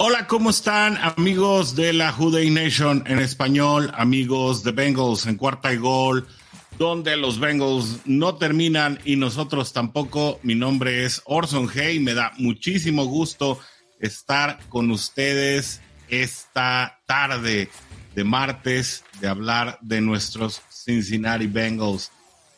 Hola, ¿cómo están amigos de la Houday Nation en español, amigos de Bengals en cuarta y gol, donde los Bengals no terminan y nosotros tampoco? Mi nombre es Orson Hay, me da muchísimo gusto estar con ustedes esta tarde de martes de hablar de nuestros Cincinnati Bengals.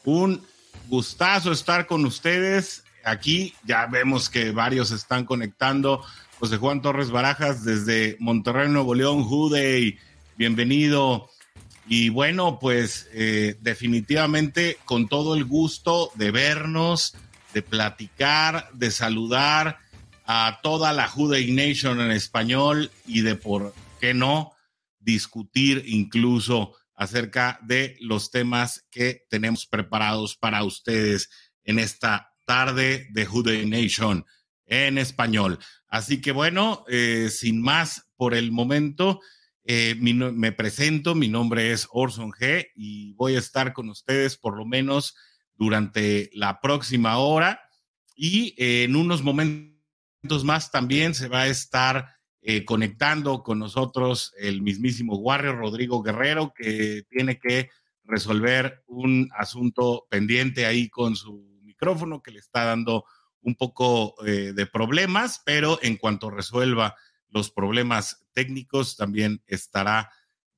Un gustazo estar con ustedes. Aquí ya vemos que varios están conectando. José Juan Torres Barajas desde Monterrey, Nuevo León, Jude, bienvenido. Y bueno, pues eh, definitivamente con todo el gusto de vernos, de platicar, de saludar a toda la Jude Nation en español y de por qué no discutir incluso acerca de los temas que tenemos preparados para ustedes en esta tarde de Jude Nation en español. Así que bueno, eh, sin más por el momento, eh, me presento, mi nombre es Orson G y voy a estar con ustedes por lo menos durante la próxima hora y eh, en unos momentos más también se va a estar conectando con nosotros el mismísimo Warrior Rodrigo Guerrero que tiene que resolver un asunto pendiente ahí con su micrófono que le está dando un poco eh, de problemas, pero en cuanto resuelva los problemas técnicos, también estará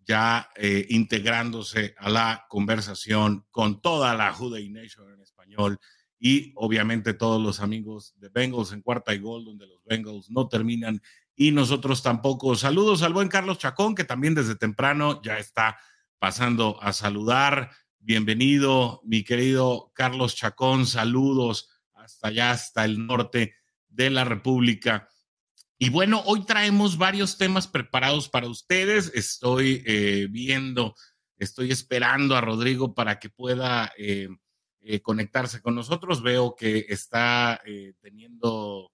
ya eh, integrándose a la conversación con toda la Juday Nation en español y obviamente todos los amigos de Bengals en cuarta y gol, donde los Bengals no terminan y nosotros tampoco. Saludos al buen Carlos Chacón, que también desde temprano ya está pasando a saludar. Bienvenido, mi querido Carlos Chacón, saludos hasta allá, hasta el norte de la República. Y bueno, hoy traemos varios temas preparados para ustedes. Estoy eh, viendo, estoy esperando a Rodrigo para que pueda eh, eh, conectarse con nosotros. Veo que está teniendo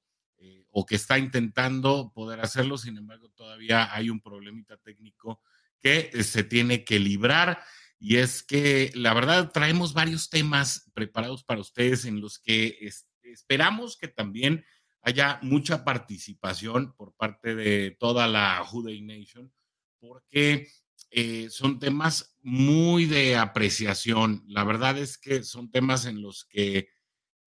o que está intentando poder hacerlo, sin embargo, todavía hay un problemita técnico que se tiene que librar. Y es que la verdad traemos varios temas preparados para ustedes en los que esperamos que también haya mucha participación por parte de toda la Juday Nation, porque eh, son temas muy de apreciación. La verdad es que son temas en los que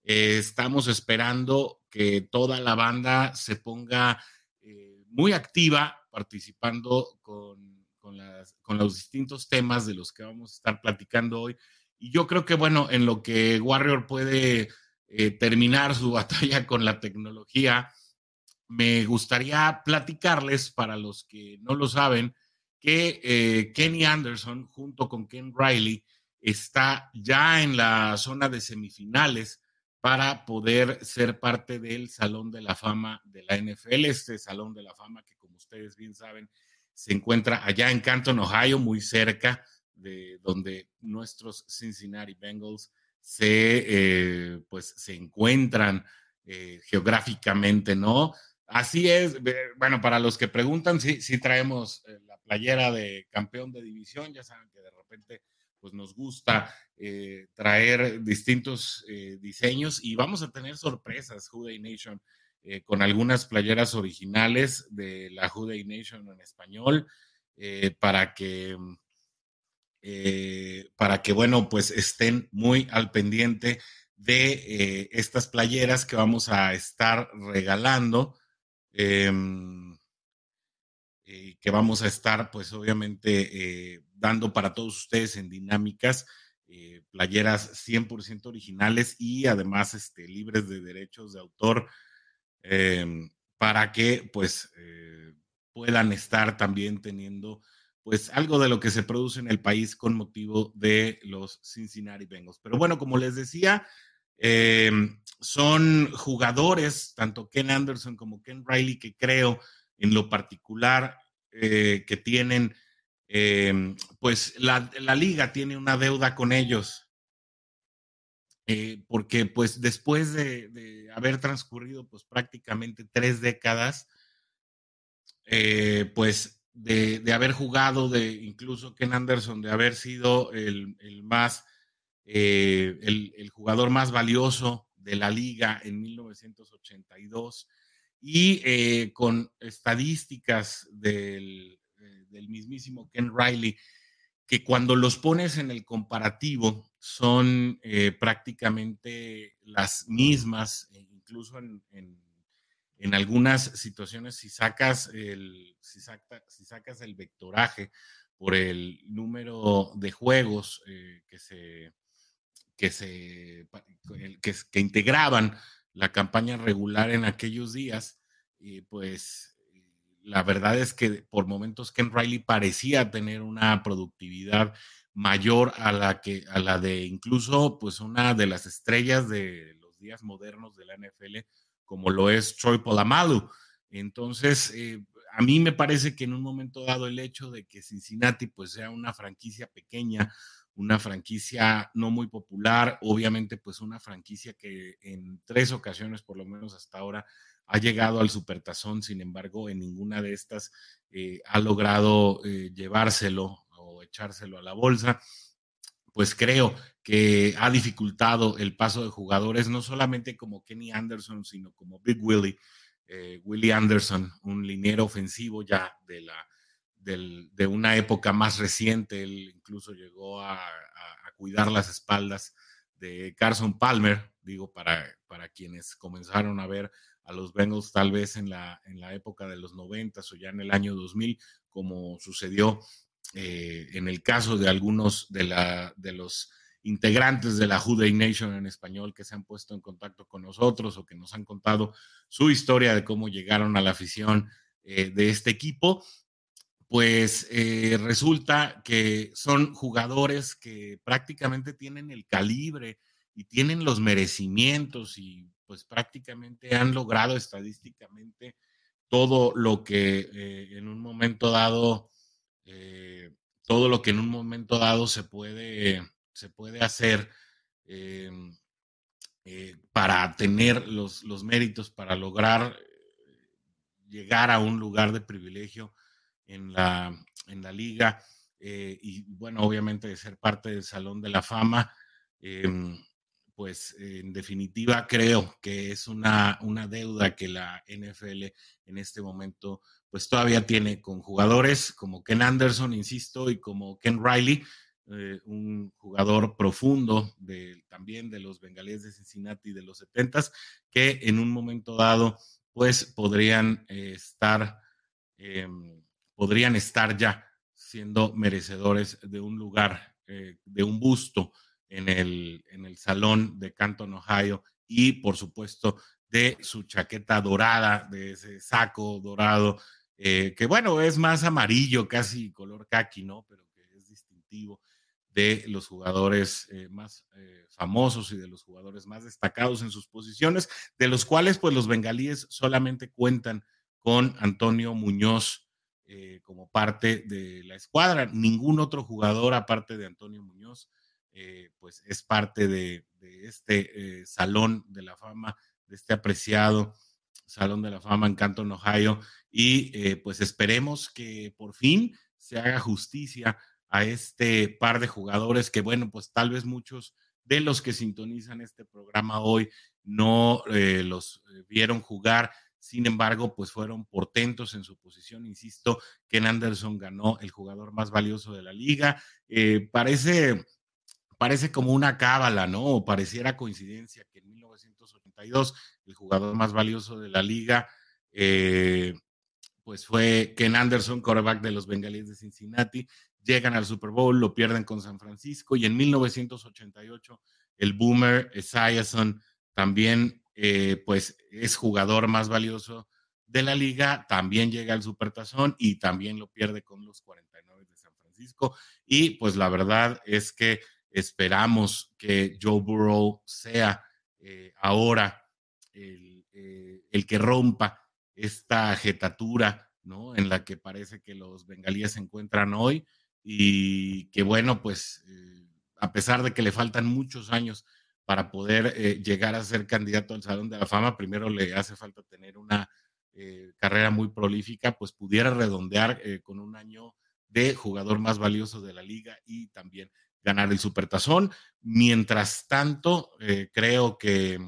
eh, estamos esperando que toda la banda se ponga eh, muy activa participando con con, los distintos temas de los que vamos a estar platicando hoy. Y yo creo que, bueno, en lo que Warrior puede eh, terminar su batalla con la tecnología, me gustaría platicarles, para los que no lo saben, que eh, Kenny Anderson junto con Ken Riley está ya en la zona de semifinales para poder ser parte del Salón de la Fama de la NFL, este Salón de la Fama que como ustedes bien saben se encuentra allá en Canton, Ohio, muy cerca de donde nuestros Cincinnati Bengals se, eh, pues, se encuentran eh, geográficamente, ¿no? Así es, bueno, para los que preguntan, sí, sí traemos eh, la playera de campeón de división, ya saben que de repente pues nos gusta traer distintos diseños y vamos a tener sorpresas, Juday Nation. Eh, con algunas playeras originales de la Juday Nation en español, eh, para que, eh, para que, bueno, pues estén muy al pendiente de estas playeras que vamos a estar regalando, em, que vamos a estar, pues obviamente, dando para todos ustedes en dinámicas. playeras 100% originales y además este, libres de derechos de autor Em, para que pues eh, puedan estar también teniendo pues algo de lo que se produce en el país con motivo de los Cincinnati Bengals. Pero bueno, como les decía, Em, son jugadores, tanto Ken Anderson como Ken Riley, que creo en lo particular eh, que tienen, em, pues la, liga tiene una deuda con ellos. Eh, porque pues después de, haber transcurrido pues prácticamente tres décadas, eh, pues de, haber jugado, de incluso Ken Anderson, de haber sido el, más, el, el, jugador más valioso de la liga en 1982 y eh, con estadísticas eh, del, mismísimo Ken Riley, que cuando los pones en el comparativo son eh, prácticamente las mismas, e incluso en, en, algunas situaciones, si sacas, el, si, sacas el vectoraje por el número de juegos que se que, se, que, integraban la campaña regular en aquellos días, y pues la verdad es que por momentos Ken Riley parecía tener una productividad mayor a la que a la de incluso pues una de las estrellas de los días modernos de la NFL como lo es Troy Polamalu. Entonces, eh, a mí me parece que en un momento dado el hecho de que Cincinnati pues sea una franquicia pequeña una franquicia no muy popular, obviamente pues una franquicia que en tres ocasiones por lo menos hasta ahora ha llegado al supertazón, sin embargo en ninguna de estas eh, ha logrado eh, llevárselo o echárselo a la bolsa, pues creo que ha dificultado el paso de jugadores, no solamente como Kenny Anderson, sino como Big Willie, eh, Willie Anderson, un liniero ofensivo ya de la de una época más reciente. Él incluso llegó a, cuidar las espaldas de Carson Palmer, digo, para, para quienes comenzaron a ver a los Bengals tal vez en la, en la época de los 90 o ya en el año 2000, como sucedió eh, en el caso de algunos de, la, de los integrantes de la Juday Nation en español que se han puesto en contacto con nosotros o que nos han contado su historia de cómo llegaron a la afición eh, de este equipo pues eh, resulta que son jugadores que prácticamente tienen el calibre y tienen los merecimientos y pues prácticamente han logrado estadísticamente todo lo que eh, en un momento dado, eh, todo lo que en un momento dado se puede, se puede hacer para tener los, los méritos, para lograr llegar a un lugar de privilegio en la, en la liga eh, y bueno, obviamente de ser parte del Salón de la Fama, em, pues en definitiva creo que es una, una deuda que la NFL en este momento pues todavía tiene con jugadores como Ken Anderson, insisto, y como Ken Riley, eh, un jugador profundo también de los bengalíes de Cincinnati de los 70 que en un momento dado pues podrían eh, estar em, podrían estar ya siendo merecedores de un lugar, eh, de un busto en el, en el Salón de Canton, Ohio, y por supuesto de su chaqueta dorada, de ese saco dorado, eh, que bueno, es más amarillo, casi color khaki, ¿no? Pero que es distintivo de los jugadores eh, más famosos y de los jugadores más destacados en sus posiciones, de los cuales pues los bengalíes solamente cuentan con Antonio Muñoz eh, como parte de la escuadra. Ningún otro jugador, aparte de Antonio Muñoz, eh, pues es parte de, este eh, Salón de la Fama, de este apreciado Salón de la Fama en Canton, Ohio. Y pues esperemos que por fin se haga justicia a este par de jugadores que, bueno, pues tal vez muchos de los que sintonizan este programa hoy no los vieron jugar sin embargo, pues fueron portentos en su posición. Insisto, Ken Anderson ganó el jugador más valioso de la liga. Eh, parece, parece como una cábala, ¿no? O pareciera coincidencia que en 1982 el jugador más valioso de la liga, eh, pues fue Ken Anderson, quarterback de los Bengalíes de Cincinnati. Llegan al Super Bowl, lo pierden con San Francisco y en 1988 el boomer Esiason también eh, pues es jugador más valioso de la liga, también llega al Supertazón y también lo pierde con los 49 de San Francisco. Y pues la verdad es que esperamos que Joe Burrow sea ahora el, el, que rompa esta jetatura, ¿no? En la que parece que los bengalíes se encuentran hoy y que bueno, pues a pesar de que le faltan muchos años para poder eh, llegar a ser candidato al Salón de la Fama, primero le hace falta tener una eh, carrera muy prolífica, pues pudiera redondear eh, con un año de jugador más valioso de la liga y también ganar el Supertazón. Mientras tanto, creo que,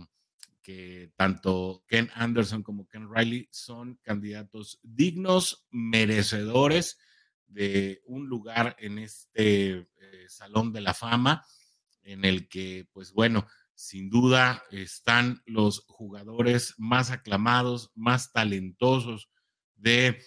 tanto Ken Anderson como Ken Riley son candidatos dignos, merecedores de un lugar en este Salón de la Fama, en el que, pues bueno, sin duda están los jugadores más aclamados, más talentosos de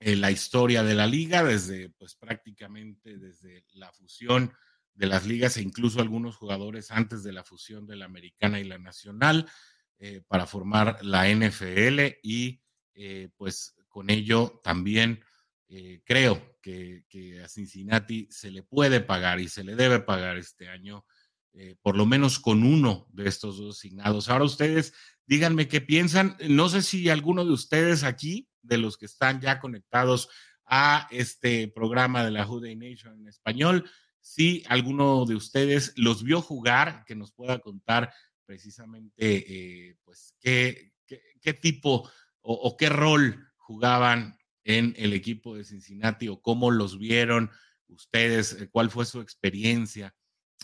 eh, la historia de la liga, desde, pues prácticamente desde la fusión de las ligas e incluso algunos jugadores antes de la fusión de la americana y la nacional eh, para formar la NFL y eh, pues con ello también eh, creo que, a Cincinnati se le puede pagar y se le debe pagar este año, por lo menos con uno de estos dos asignados. Ahora ustedes díganme qué piensan. No sé si alguno de ustedes aquí, de los que están ya conectados a este programa de la Juday Nation en español, si alguno de ustedes los vio jugar, que nos pueda contar precisamente, eh, pues, qué, tipo o, o qué rol jugaban en el equipo de Cincinnati o cómo los vieron ustedes, eh, cuál fue su experiencia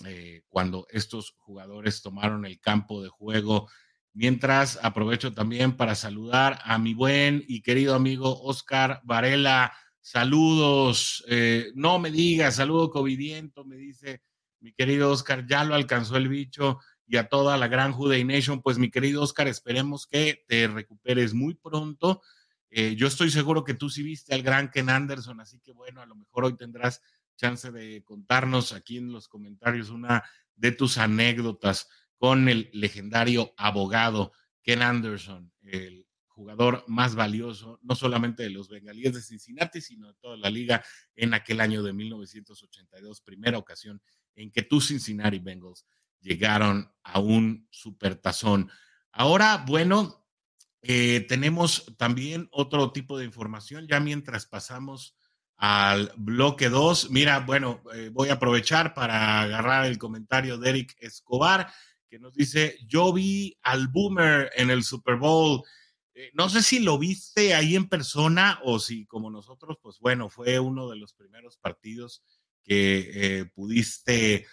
eh, cuando estos jugadores tomaron el campo de juego. Mientras aprovecho también para saludar a mi buen y querido amigo Oscar Varela. Saludos, eh, no me digas, saludo covidiento, me dice mi querido Oscar, ya lo alcanzó el bicho y a toda la gran Juday Nation. Pues mi querido Oscar, esperemos que te recuperes muy pronto eh, yo estoy seguro que tú sí viste al gran Ken Anderson, así que bueno, a lo mejor hoy tendrás chance de contarnos aquí en los comentarios una de tus anécdotas con el legendario abogado Ken Anderson, el jugador más valioso, no solamente de los bengalíes de Cincinnati, sino de toda la liga en aquel año de 1982, primera ocasión en que tus Cincinnati Bengals llegaron a un supertazón. Ahora, bueno, eh, tenemos también otro tipo de información, ya mientras pasamos al bloque 2. Mira, bueno, eh, voy a aprovechar para agarrar el comentario de Eric Escobar, que nos dice, yo vi al Boomer en el Super Bowl. Eh, no sé si lo viste ahí en persona o si como nosotros, pues bueno, fue uno de los primeros partidos que pudiste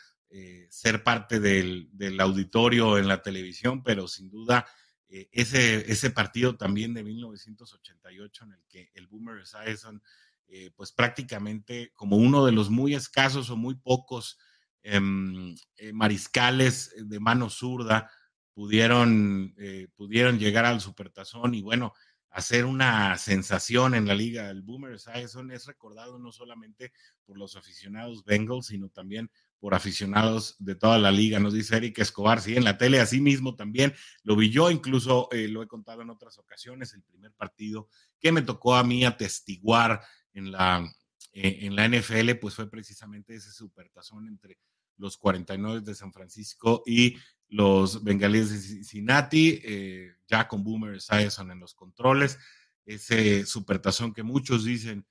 ser parte del, auditorio en la televisión, pero sin duda eh, ese, partido también de 1988 en el que el Boomer Esiason, eh, pues prácticamente como uno de los muy escasos o muy pocos em, eh, mariscales de mano zurda pudieron, pudieron llegar al supertazón y bueno, hacer una sensación en la liga. El Boomer Esiason es recordado no solamente por los aficionados Bengals, sino también por aficionados de toda la liga, nos dice Eric Escobar, sí, en la tele así mismo también lo vi yo, incluso eh, lo he contado en otras ocasiones, el primer partido que me tocó a mí atestiguar en la, eh, en la NFL, pues fue precisamente ese supertazón entre los 49 de San Francisco y los bengalíes de Cincinnati, eh, ya con Boomer Esiason en los controles, ese supertazón que muchos dicen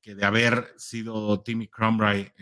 que de haber sido Timmy Cromry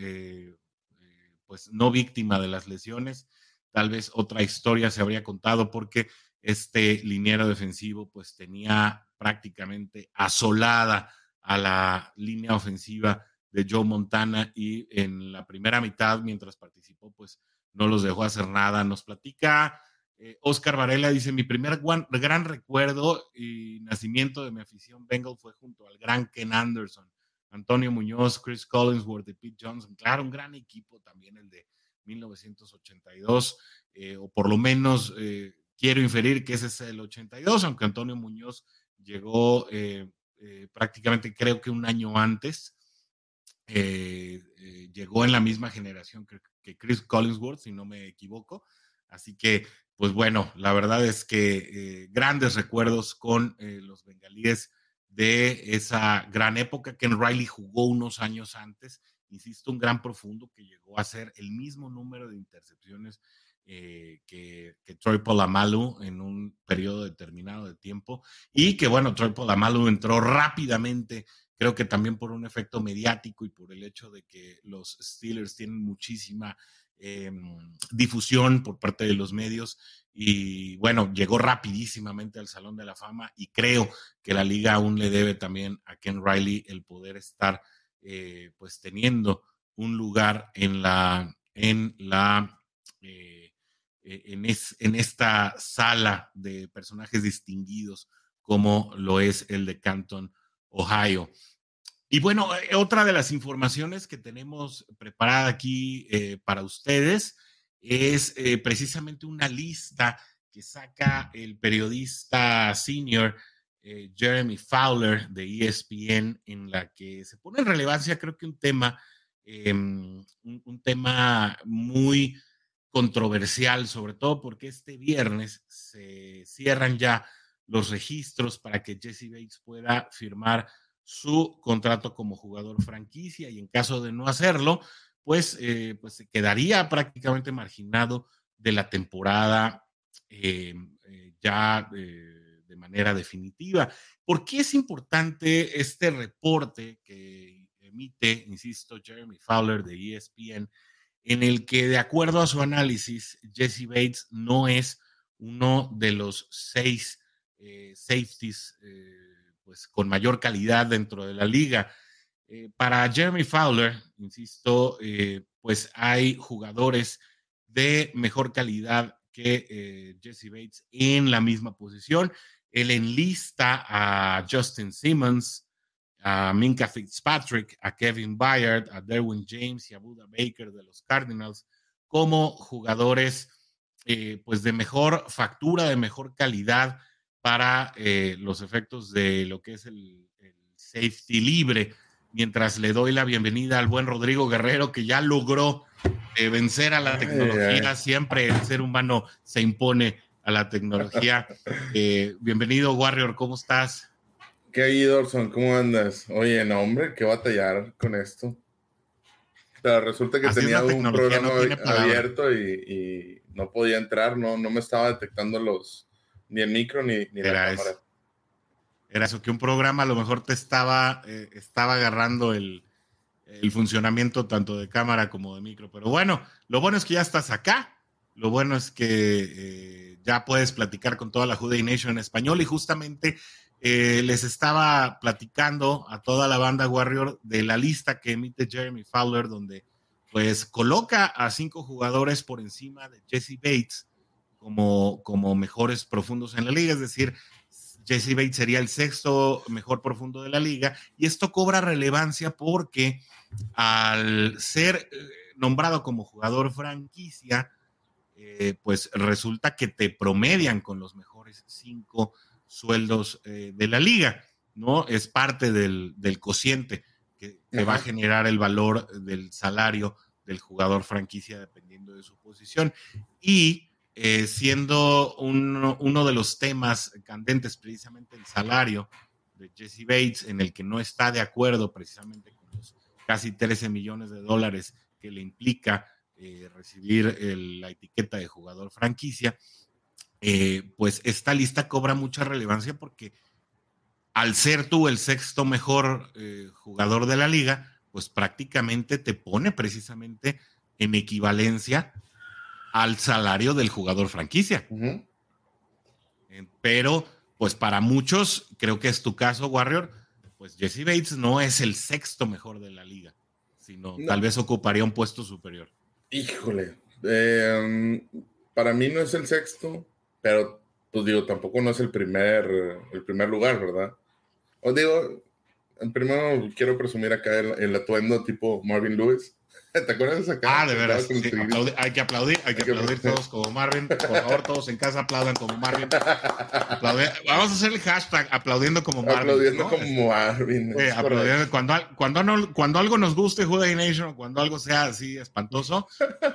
pues no víctima de las lesiones. Tal vez otra historia se habría contado porque este liniero defensivo pues tenía prácticamente asolada a la línea ofensiva de Joe Montana y en la primera mitad, mientras participó, pues no los dejó hacer nada. Nos platica eh, Oscar Varela, dice, mi primer gran recuerdo y nacimiento de mi afición Bengal fue junto al gran Ken Anderson. Antonio Muñoz, Chris Collinsworth y Pete Johnson. Claro, un gran equipo también el de 1982, eh, o por lo menos eh, quiero inferir que ese es el 82, aunque Antonio Muñoz llegó eh, prácticamente creo que un año antes. llegó en la misma generación que, que, Chris Collinsworth, si no me equivoco. Así que, pues bueno, la verdad es que grandes recuerdos con los bengalíes de esa gran época. que en Riley jugó unos años antes, insisto, un gran profundo que llegó a ser el mismo número de intercepciones eh, que, Troy Polamalu en un periodo determinado de tiempo y que bueno, Troy Polamalu entró rápidamente, creo que también por un efecto mediático y por el hecho de que los Steelers tienen muchísima em, difusión por parte de los medios y bueno, llegó rapidísimamente al Salón de la Fama y creo que la liga aún le debe también a Ken Riley el poder estar eh, pues teniendo un lugar en la, en la eh, eh, en, esta sala de personajes distinguidos como lo es el de Canton, Ohio. Y bueno, eh, otra de las informaciones que tenemos preparada aquí eh, para ustedes es precisamente una lista que saca el periodista senior Jeremy Fowler de ESPN, en la que se pone en relevancia, creo que un tema, em, un, tema muy controversial, sobre todo porque este viernes se cierran ya los registros para que Jesse Bates pueda firmar su contrato como jugador franquicia y en caso de no hacerlo, pues, eh, pues se quedaría prácticamente marginado de la temporada eh, eh, ya de manera definitiva. ¿Por qué es importante este reporte que emite, insisto, Jeremy Fowler de ESPN? En el que, de acuerdo a su análisis, Jesse Bates no es uno de los seis eh, safeties eh, pues, con mayor calidad dentro de la liga. Eh, para Jeremy Fowler, insisto, pues hay jugadores de mejor calidad que Jesse Bates en la misma posición. Él enlista a Justin Simmons, a Minka Fitzpatrick, a Kevin Byard, a Derwin James y a Buda Baker de los Cardinals como jugadores eh, pues de mejor factura, de mejor calidad para eh, los efectos de lo que es el, safety libre. Mientras le doy la bienvenida al buen Rodrigo Guerrero, que ya logró eh, vencer a la tecnología. Siempre el ser humano se impone a la tecnología. bienvenido, Warrior, ¿cómo estás? ¿Qué hay, Dorson? ¿Cómo andas? Oye, no, hombre, qué batallar con esto. Resulta que tenía un programa abierto y, no podía entrar, no, no me estaba detectando los ni el micro ni, ni la cámara. Era eso, que un programa a lo mejor te estaba, eh, estaba agarrando el, funcionamiento tanto de cámara como de micro. Pero bueno, lo bueno es que ya estás acá. Lo bueno es que eh, ya puedes platicar con toda la Juday Nation en español y justamente eh, les estaba platicando a toda la banda Warrior de la lista que emite Jeremy Fowler, donde pues coloca a cinco jugadores por encima de Jesse Bates como, como mejores profundos en la liga, es decir, Jesse Bates sería el sexto mejor profundo de la liga, y esto cobra relevancia porque al ser eh, nombrado como jugador franquicia, eh, pues resulta que te promedian con los mejores cinco sueldos eh, de la liga, ¿no? Es parte del, cociente que, va a generar el valor del salario del jugador franquicia dependiendo de su posición. Y eh, siendo uno, de los temas candentes precisamente el salario de Jesse Bates, en el que no está de acuerdo precisamente con los casi 13 millones de dólares que le implica eh, recibir la etiqueta de jugador franquicia, eh, pues esta lista cobra mucha relevancia porque al ser tú el sexto mejor eh, jugador de la liga, pues prácticamente te pone precisamente en equivalencia al salario del jugador franquicia. Eh, pero, pues para muchos, creo que es tu caso, Warrior, pues Jesse Bates no es el sexto mejor de la liga, sino tal vez ocuparía un puesto superior. Híjole, para mí no es el sexto, pero pues digo, tampoco no es el primer, el primer lugar, ¿verdad? Os digo, primero quiero presumir acá el, atuendo tipo Marvin Lewis. ¿Te acuerdas de esa cara? Ah, de veras. hay que aplaudir, hay que aplaudir todos como Marvin. Por favor, todos en casa aplaudan como Marvin. Vamos a hacer el hashtag aplaudiendo como Marvin. Aplaudiendo como Marvin. cuando, cuando, cuando, algo nos guste, Juday Nation, cuando algo sea así espantoso,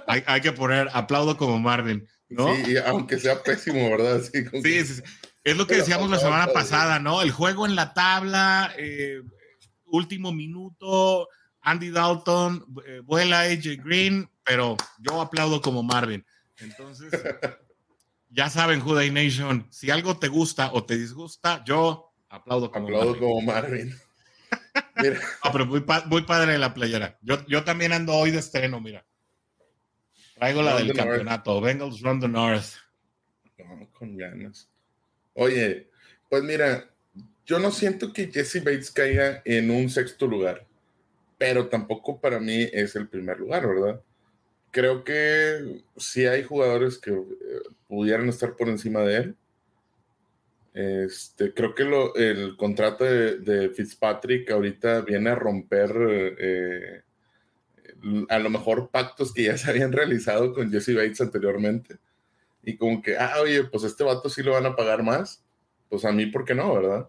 hay, hay que poner aplaudo como Marvin. Sí, aunque sea pésimo, ¿verdad? Sí, sí, Es lo que decíamos la semana pasada, ¿no? El juego en la tabla, eh, último minuto, Andy Dalton, eh, vuela AJ Green, pero yo aplaudo como Marvin. Entonces, ya saben, Juday Nation, si algo te gusta o te disgusta, yo aplaudo como aplaudo Marvin. como Marvin. mira. pero muy, muy, padre la playera. Yo, yo también ando hoy de estreno, mira. Traigo la del campeonato. Bengals Run the North. No, con ganas. Oye, pues mira, yo no siento que Jesse Bates caiga en un sexto lugar, pero tampoco para mí es el primer lugar, ¿verdad? Creo que sí hay jugadores que eh, pudieran estar por encima de él. Este, creo que lo, el contrato de, Fitzpatrick ahorita viene a romper eh, a lo mejor pactos que ya se habían realizado con Jesse Bates anteriormente. Y como que, ah, oye, pues este vato sí lo van a pagar más. Pues a mí, ¿por qué no, verdad?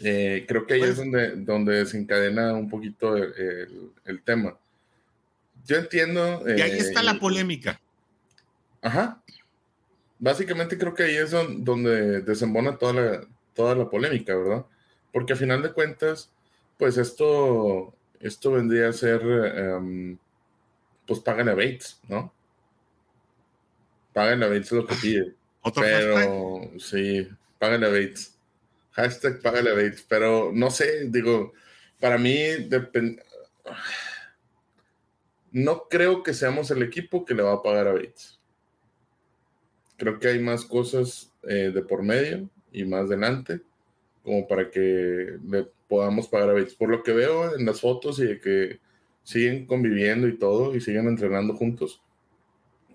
Eh, creo que ahí es pues donde, donde desencadena un poquito el, tema. Yo entiendo. y ahí está la eh, polémica. Ajá. Básicamente creo que ahí es donde desembona toda la, toda la polémica, ¿verdad? Porque a final de cuentas, pues esto esto vendría a ser, em, pues pagan a Bates, ¿no? Pagan a Bates lo que pide. pero sí, pagan a Bates. Hashtag pagan a Bates. Pero no sé, digo, para mí depende. No creo que seamos el equipo que le va a pagar a Bates. Creo que hay más cosas eh, de por medio y más delante como para que le podamos pagar a Bates. Por lo que veo en las fotos y de que siguen conviviendo y todo y siguen entrenando juntos,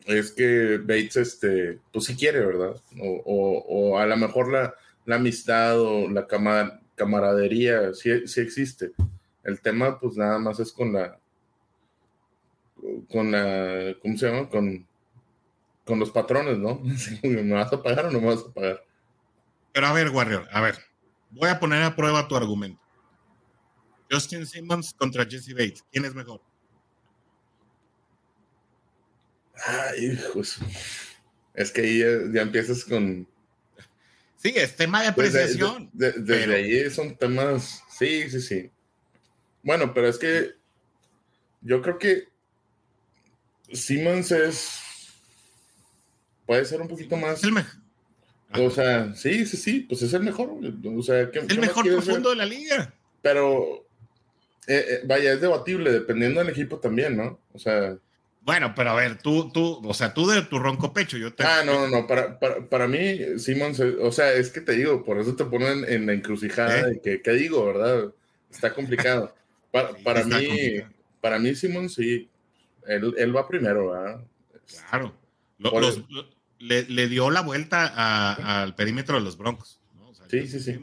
es que Bates, este, pues si quiere, ¿verdad? O, a lo mejor la, amistad o la camaradería sí, existe. El tema, pues nada más es con la, con la, ¿cómo se llama? Con, con los patrones, ¿no? ¿Me vas a pagar o no me vas a pagar? Pero a ver, Warrior, a ver, voy a poner a prueba tu argumento. Justin Simmons contra Jesse Bates. ¿Quién es mejor? Ay, hijos. Es que ahí ya, empiezas con. Sí, es tema de apreciación. desde ahí son temas. Sí, sí, sí. Bueno, pero es que yo creo que Simmons es. Puede ser un poquito más. El mejor. O sea, sí, sí, sí, pues es el mejor. O sea, el mejor profundo de la liga. Pero, eh, eh, vaya, es debatible, dependiendo del equipo también, ¿no? O sea. Bueno, pero a ver, tú, tú, o sea, tú de tu ronco pecho, yo te. Ah, no, no, no, para, para, mí, Simons, o sea, es que te digo, por eso te ponen en la encrucijada ¿Eh? de que, ¿qué digo, verdad? Está complicado. Para, para mí, para mí, Simon, sí, él, él, va primero, ¿verdad? Claro. los, le, dio la vuelta al perímetro de los Broncos. sí, sí, sí.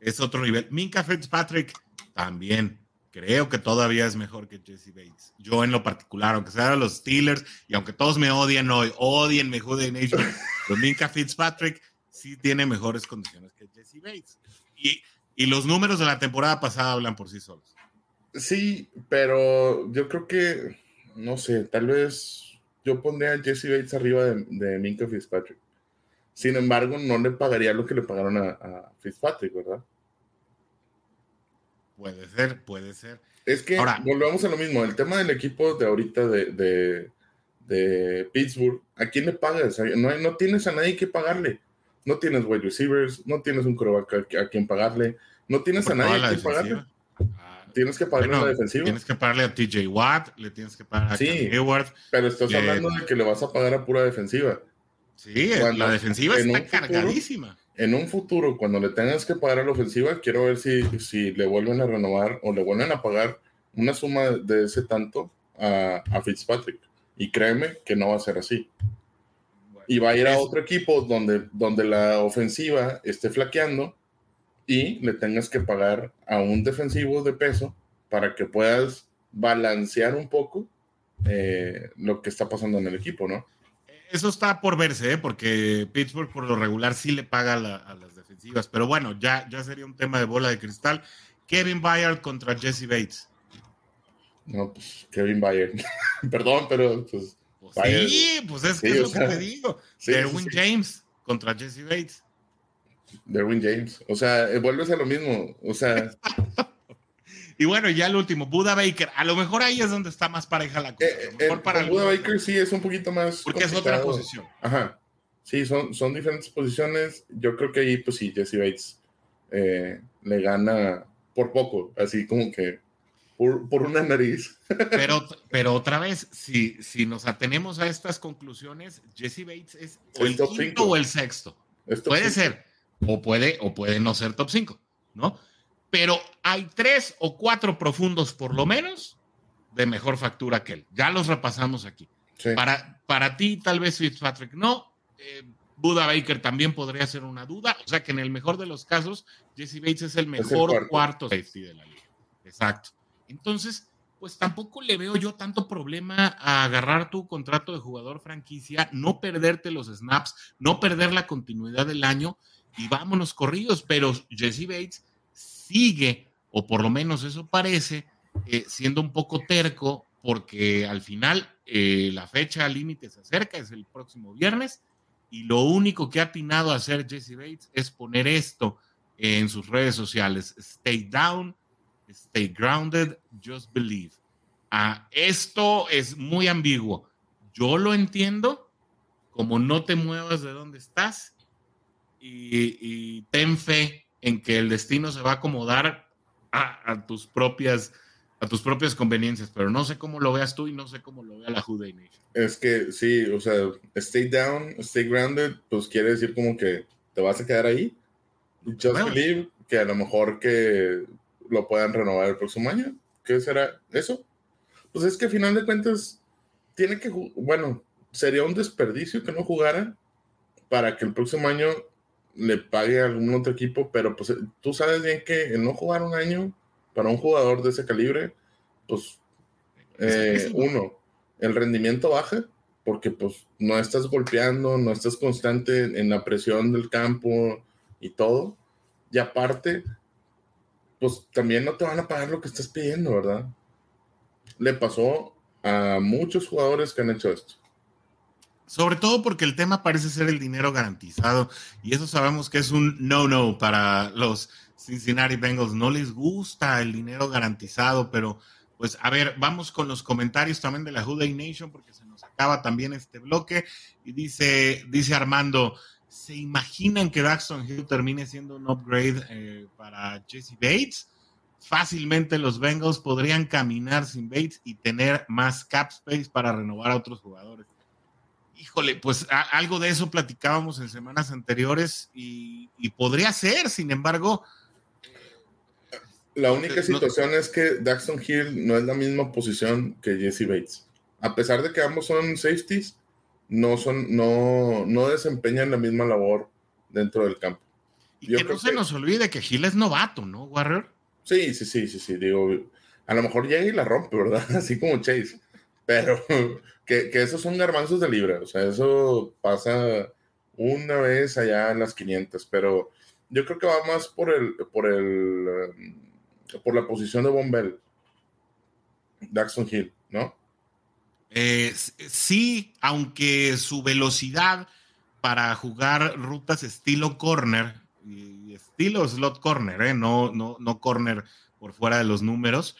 Es, otro nivel. Minka Fitzpatrick también. Creo que todavía es mejor que Jesse Bates. Yo en lo particular, aunque sea de los Steelers y aunque todos me odien hoy, odien mi Jude Nation, pero Minka Fitzpatrick sí tiene mejores condiciones que Jesse Bates. Y, y los números de la temporada pasada hablan por sí solos. Sí, pero yo creo que, no sé, tal vez yo pondría a Jesse Bates arriba de, de Minka Fitzpatrick. Sin embargo, no le pagaría lo que le pagaron a, Fitzpatrick, ¿verdad? Puede ser, puede ser. Es que volvemos a lo mismo. El tema del equipo de ahorita de, de, Pittsburgh, ¿a quién le pagas? No, no, tienes a nadie que pagarle. No tienes wide receivers, no tienes un quarterback a, quien pagarle, no tienes a nadie a quien pagarle. Tienes que pagarle a la defensiva. Tienes que pagarle a TJ Watt, le tienes que pagar a sí, Hayward. Pero estás hablando de que le vas a pagar a pura defensiva. Sí, la defensiva está cargadísima. En un futuro, cuando le tengas que pagar a la ofensiva, quiero ver si, si le vuelven a renovar o le vuelven a pagar una suma de ese tanto a, a Fitzpatrick. Y créeme que no va a ser así. y va a ir a otro equipo donde, donde la ofensiva esté flaqueando y le tengas que pagar a un defensivo de peso para que puedas balancear un poco eh, lo que está pasando en el equipo, ¿no? Eso está por verse, ¿eh? porque Pittsburgh por lo regular sí le paga a las defensivas, pero bueno, ya, ya sería un tema de bola de cristal. Kevin Bayard contra Jesse Bates. No, pues Kevin Bayard. Perdón, pero pues. pues sí, pues es que es lo que te digo. Erwin James contra Jesse Bates. Derwin James. O sea, eh, vuelves a lo mismo. O sea. y bueno, ya el último, Buda Baker. A lo mejor ahí es donde está más pareja la cosa. Eh, para Buda Baker sí es un poquito más. Porque es otra posición. Ajá. Sí, son, son diferentes posiciones. Yo creo que ahí, pues sí, Jesse Bates eh, le gana por poco, así como que por, por una nariz. Pero, pero otra vez, si, si nos atenemos a estas conclusiones, Jesse Bates es o el, quinto o el sexto. Puede ser, o puede, o puede no ser top 5, ¿no? Pero hay tres o cuatro profundos por lo menos de mejor factura que él. Ya los repasamos aquí. Para, para ti, tal vez Fitzpatrick no. Eh, Buda Baker también podría ser una duda. O sea que en el mejor de los casos, Jesse Bates es el mejor cuarto. safety de la liga. Exacto. Entonces, pues tampoco le veo yo tanto problema a agarrar tu contrato de jugador franquicia, no perderte los snaps, no perder la continuidad del año y vámonos corridos. Pero Jesse Bates sigue, o por lo menos eso parece, eh, siendo un poco terco, porque al final eh, la fecha límite se acerca, es el próximo viernes, y lo único que ha atinado a hacer Jesse Bates es poner esto en sus redes sociales. Stay down, stay grounded, just believe. Ah, esto es muy ambiguo. Yo lo entiendo como no te muevas de donde estás y ten fe en que el destino se va a acomodar a, tus propias a tus propias conveniencias, pero no sé cómo lo veas tú y no sé cómo lo vea la Juday Nation. Es que sí, o sea, stay down, stay grounded, pues quiere decir como que te vas a quedar ahí. Just believe que a lo mejor que lo puedan renovar el próximo año. ¿Qué será eso? Pues es que a final de cuentas tiene que, bueno, sería un desperdicio que no jugara para que el próximo año le pague a algún otro equipo, pero pues tú sabes bien que no jugar un año para un jugador de ese calibre, pues eh, uno, el rendimiento baja porque pues no estás golpeando, no estás constante en la presión del campo y todo. Y aparte, pues también no te van a pagar lo que estás pidiendo, ¿verdad? Le pasó a muchos jugadores que han hecho esto. Sobre todo porque el tema parece ser el dinero garantizado y eso sabemos que es un no-no para los Cincinnati Bengals. No les gusta el dinero garantizado, pero pues a ver, vamos con los comentarios también de la Juday Nation porque se nos acaba también este bloque y dice, dice Armando, ¿se imaginan que Daxton Hill termine siendo un upgrade eh, para Jesse Bates? Fácilmente los Bengals podrían caminar sin Bates y tener más cap space para renovar a otros jugadores. Híjole, pues algo de eso platicábamos en semanas anteriores y, podría ser, sin embargo. La única situación es que Daxton Hill no es la misma posición que Jesse Bates. A pesar de que ambos son safeties, no, son, no, no desempeñan la misma labor dentro del campo. Y que no se nos olvide que Hill es novato, ¿no, Warrior? Sí, sí, sí, sí, sí. Digo, a lo mejor llega y la rompe, ¿verdad? Así como Chase. Pero que, que esos son garbanzos de libra, o sea, eso pasa una vez allá en las 500, pero yo creo que va más por el, por el, eh, por la posición de Bombell, Daxon Hill, ¿no? Eh, sí, aunque su velocidad para jugar rutas estilo corner, y estilo slot corner, ¿eh? no, no, no corner por fuera de los números,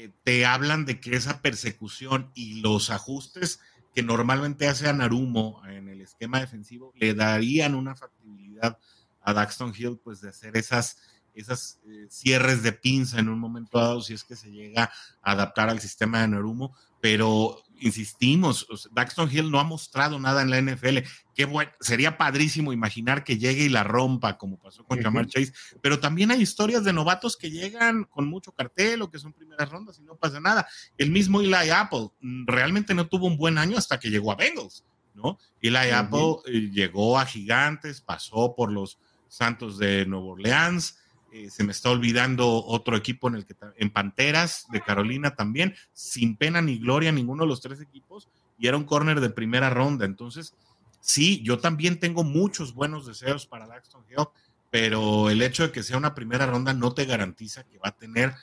eh, te hablan de que esa persecución y los ajustes que normalmente hace a Narumo en el esquema defensivo le darían una factibilidad a Daxton Hill, pues de hacer esas, esas eh, cierres de pinza en un momento dado, si es que se llega a adaptar al sistema de Narumo, pero insistimos, Daxton Hill no ha mostrado nada en la NFL. Qué bueno, sería padrísimo imaginar que llegue y la rompa, como pasó con Jamar Chase, pero también hay historias de novatos que llegan con mucho cartel o que son primeras rondas y no pasa nada. El mismo Eli Apple mm, realmente no tuvo un buen año hasta que llegó a Bengals, ¿no? Eli Apple eh, llegó a Gigantes, pasó por los Santos de Nueva Orleans, eh, se me está olvidando otro equipo en el que en Panteras de Carolina también, sin pena ni gloria ninguno de los tres equipos, y era un corner de primera ronda. Entonces, sí, yo también tengo muchos buenos deseos para Daxton Hill, pero el hecho de que sea una primera ronda no te garantiza que va a tener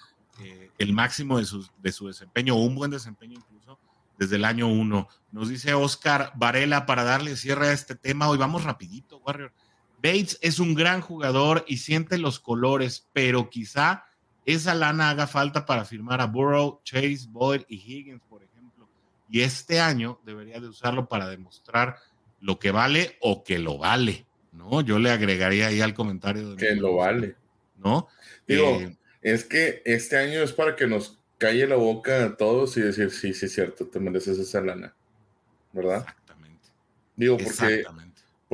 eh, el máximo de su, de su desempeño o un buen desempeño incluso desde el año uno. Nos dice Oscar Varela para darle cierre a este tema. Hoy vamos rapidito, Warrior. Bates es un gran jugador y siente los colores, pero quizá esa lana haga falta para firmar a Burrow, Chase, Boyd y Higgins, por ejemplo. Y este año debería de usarlo para demostrar lo que vale o que lo vale, ¿no? Yo le agregaría ahí al comentario. De que lo vale. ¿No? Digo, eh, es que este año es para que nos calle la boca a todos y decir, sí, sí, es cierto, te mereces esa lana, ¿verdad? Exactamente. Digo, porque,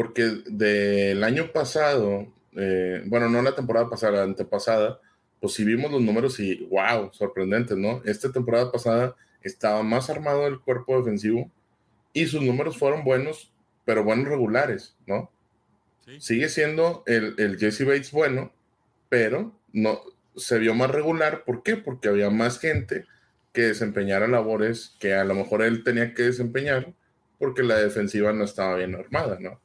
porque del año pasado, eh, bueno, no la temporada pasada, la antepasada, pues si vimos los números y wow, sorprendentes, ¿no? Esta temporada pasada estaba más armado el cuerpo defensivo y sus números fueron buenos, pero buenos regulares, ¿no? Sigue siendo el, el Jesse Bates bueno, pero no se vio más regular. ¿Por qué? Porque había más gente que desempeñara labores que a lo mejor él tenía que desempeñar porque la defensiva no estaba bien armada, ¿no?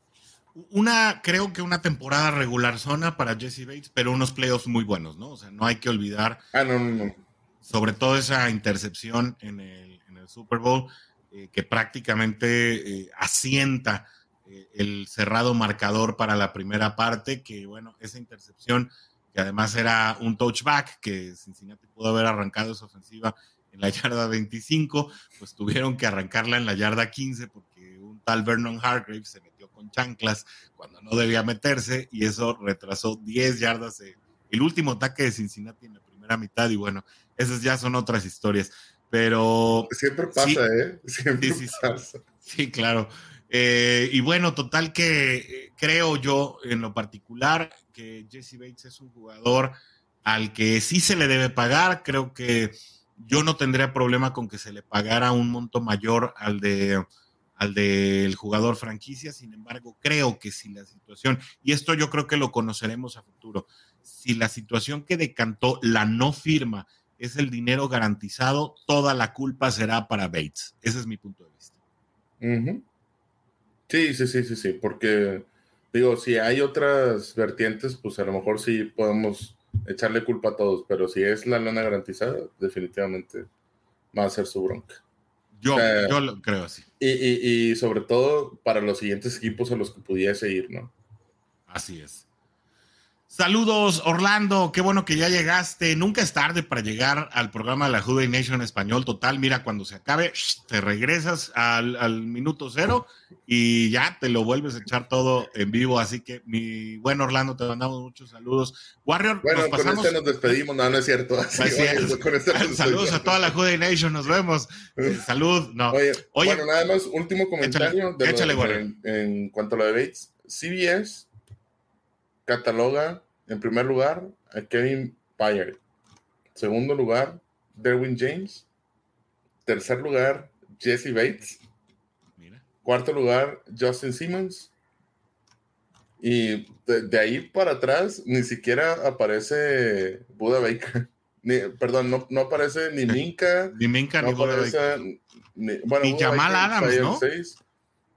Una, creo que una temporada regular zona para Jesse Bates, pero unos playoffs muy buenos, ¿no? O sea, no hay que olvidar. Ah, no, no, no. Sobre todo esa intercepción en el, en el Super Bowl, eh, que prácticamente eh, asienta eh, el cerrado marcador para la primera parte, que bueno, esa intercepción, que además era un touchback, que Cincinnati pudo haber arrancado esa ofensiva en la yarda 25, pues tuvieron que arrancarla en la yarda 15 porque un tal Vernon Hargraves se metió con chanclas cuando no debía meterse y eso retrasó 10 yardas el último ataque de Cincinnati en la primera mitad y bueno, esas ya son otras historias. Pero... Siempre pasa, ¿eh? Siempre sí, pasa. Sí, claro. Eh, y bueno, total que eh, creo yo en lo particular que Jesse Bates es un jugador al que sí se le debe pagar. Creo que yo no tendría problema con que se le pagara un monto mayor al de al del jugador franquicia. Sin embargo, creo que si la situación, y esto yo creo que lo conoceremos a futuro, si la situación que decantó la no firma es el dinero garantizado, toda la culpa será para Bates. Ese es mi punto de vista. Sí, sí, sí, sí, sí, porque digo, si hay otras vertientes, pues a lo mejor sí podemos echarle culpa a todos, pero si es la lana garantizada, definitivamente va a ser su bronca. Yo, yo lo creo así. Y, y, y, sobre todo para los siguientes equipos a los que pudiese ir, ¿no? Así es. Saludos, Orlando. Qué bueno que ya llegaste. Nunca es tarde para llegar al programa de la Juday Nation español. Total, mira, cuando se acabe, te regresas al, minuto cero y ya te lo vuelves a echar todo en vivo. Así que, mi buen Orlando, te mandamos muchos saludos. Warrior, bueno, con este nos despedimos. No, no es cierto. Este saludos a toda la Juday Nation. Nos vemos. Salud. No. Oye, bueno, nada más, último comentario. Échale, en, en, cuanto a lo de Bates. CBS cataloga en primer lugar, a Kevin Byard. Segundo lugar, Derwin James. Tercer lugar, Jesse Bates. Cuarto lugar, Justin Simmons. Y de, ahí para atrás ni siquiera aparece Buda Baker. perdón, no, aparece ni Minka. ni Minka ni Buda Baker. Ni, bueno, Jamal Adams, ¿no?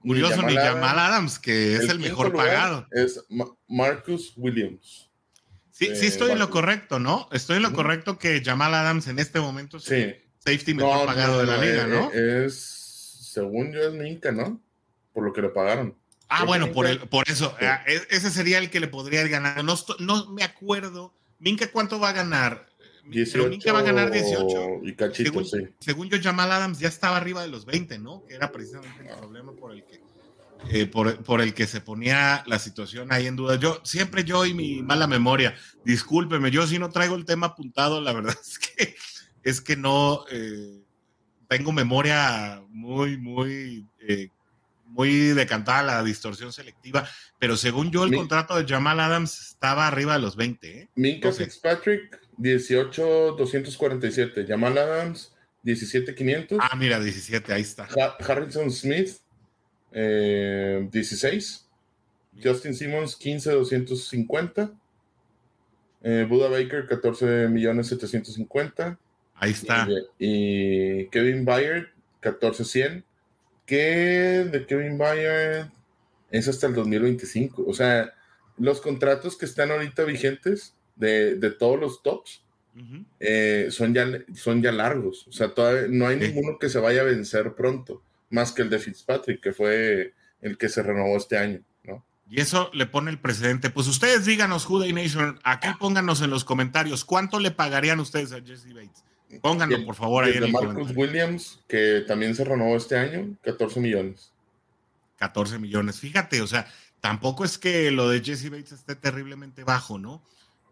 Curioso, ni Jamal, Adams, que es el, mejor pagado. Es Marcus Williams. Sí, sí estoy en lo correcto, ¿no? Estoy en lo correcto que Jamal Adams en este momento es sí. safety mejor pagado de la liga, ¿no? Eh, es, según yo, es Minka, ¿no? Por lo que le pagaron. Ah, bueno, por, el, por eso. Ah, e, ese sería el que le podría ganar. No, no me acuerdo. Minka, ¿cuánto va a ganar? 18 Pero Minka va a ganar 18. Y cachito, según, sí. Según yo, Jamal Adams ya estaba arriba de los 20, ¿no? Que era precisamente el problema por el que eh, por, el que se ponía la situación ahí en duda. Yo, siempre yo y mi mala memoria, discúlpeme, yo si no traigo el tema apuntado, la verdad es que, es que no, eh, tengo memoria muy, muy, eh, muy decantada la distorsión selectiva, pero según yo el contrato de Jamal Adams estaba arriba de los 20. ¿eh? Minka Fitzpatrick, 18,247. Jamal Adams, 17,500. Ah, mira, 17, ahí está. Harrison Smith, 16. Eh, Justin Simmons, 15, 250. Eh, Buda Baker, 14 millones 750. Ahí está. Y, Kevin Byard, 14 100. Que de Kevin Byard es hasta el 2025. O sea, los contratos que están ahorita vigentes de, todos los tops eh, son, ya, son ya largos. O sea, todavía no hay ninguno que se vaya a vencer pronto más que el de Fitzpatrick, que fue el que se renovó este año, ¿no? Y eso le pone el precedente. Pues ustedes díganos, Juday Nation, aquí pónganos en los comentarios, ¿cuánto le pagarían ustedes a Jesse Bates? Pónganlo, por favor, ahí en el Marcus Williams, que también se renovó este año, 14 millones. 14 millones. Fíjate, o sea, tampoco es que lo de Jesse Bates esté terriblemente bajo, ¿no?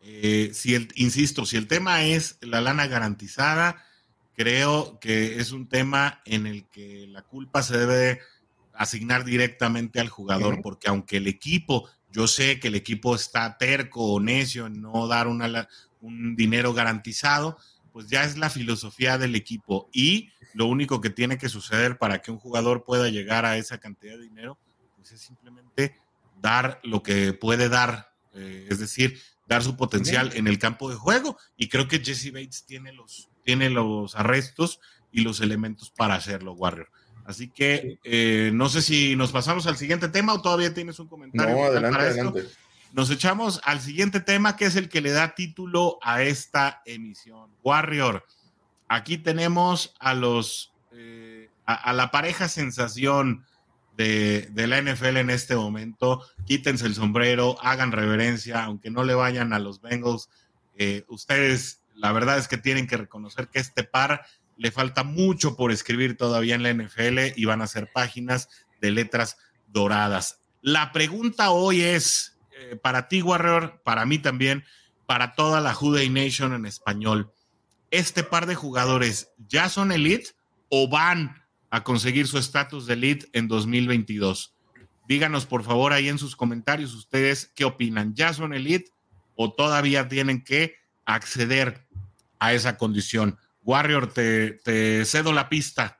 Eh, si el, insisto, si el tema es la lana garantizada, creo que es un tema en el que la culpa se debe asignar directamente al jugador, porque aunque el equipo, yo sé que el equipo está terco o necio en no dar una, un dinero garantizado, pues ya es la filosofía del equipo y lo único que tiene que suceder para que un jugador pueda llegar a esa cantidad de dinero, pues es simplemente dar lo que puede dar, eh, es decir, dar su potencial en el campo de juego. Y creo que Jesse Bates tiene los, tiene los arrestos y los elementos para hacerlo, Warrior. Así que eh, no sé si nos pasamos al siguiente tema o todavía tienes un comentario. No, adelante, adelante. Nos echamos al siguiente tema que es el que le da título a esta emisión. Warrior, aquí tenemos a los eh, a, la pareja sensación de, la NFL en este momento. Quítense el sombrero, hagan reverencia, aunque no le vayan a los Bengals. Eh, ustedes, la verdad es que tienen que reconocer que este par le falta mucho por escribir todavía en la NFL y van a ser páginas de letras doradas. La pregunta hoy es, eh, para ti, Warrior, para mí también, para toda la Juday Nation en español, ¿este par de jugadores ya son elite o van a conseguir su estatus de elite en 2022. Díganos por favor ahí en sus comentarios ustedes qué opinan. ¿Ya son elite o todavía tienen que acceder a esa condición? Warrior, te, cedo la pista.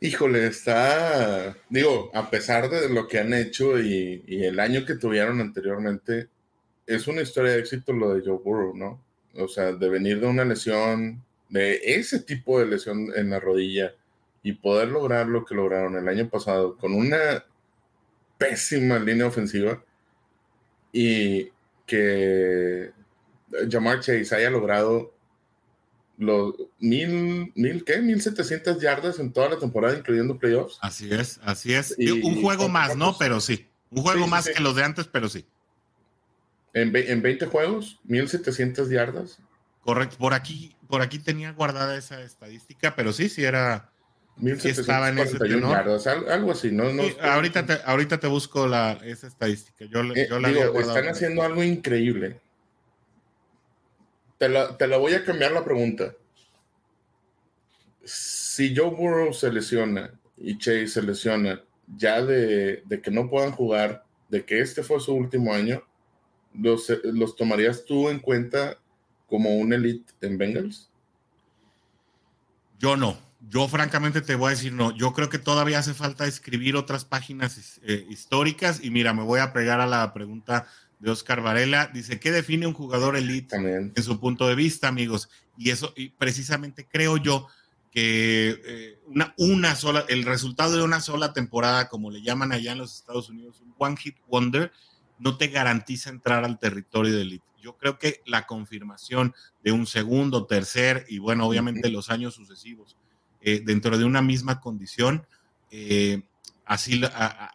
Híjole, está, digo, a pesar de lo que han hecho y, y, el año que tuvieron anteriormente, es una historia de éxito lo de Joe Burrow, ¿no? O sea, de venir de una lesión, de ese tipo de lesión en la rodilla, y poder lograr lo que lograron el año pasado con una pésima línea ofensiva y que Jamar Chase haya logrado los mil, mil, ¿qué? Mil setecientas yardas en toda la temporada, incluyendo playoffs. Así es, así es. un juego más, ¿no? Pero sí. Un juego más que los de antes, pero sí. En, en 20 juegos, 1700 yardas. Correcto. Por aquí, por aquí tenía guardada esa estadística, pero sí, sí era, estaba en ese yardas, algo así, ¿no? ahorita, te, ahorita te busco la, esa estadística. Yo, eh, yo la digo, están haciendo algo increíble. Te la, te la voy a cambiar la pregunta. Si Joe Burrow se lesiona y Chase se lesiona, ya de, de, que no puedan jugar, de que este fue su último año, ¿los, los tomarías tú en cuenta como un elite en Bengals? Yo no. Yo francamente te voy a decir, no, yo creo que todavía hace falta escribir otras páginas eh, históricas y mira, me voy a pegar a la pregunta de Oscar Varela. Dice, ¿qué define un jugador elite en su punto de vista, amigos? Y eso, y precisamente creo yo que eh, una, una sola, el resultado de una sola temporada, como le llaman allá en los Estados Unidos, un one hit wonder, no te garantiza entrar al territorio de elite. Yo creo que la confirmación de un segundo, tercer y bueno, obviamente los años sucesivos eh, dentro de una misma condición, eh, así,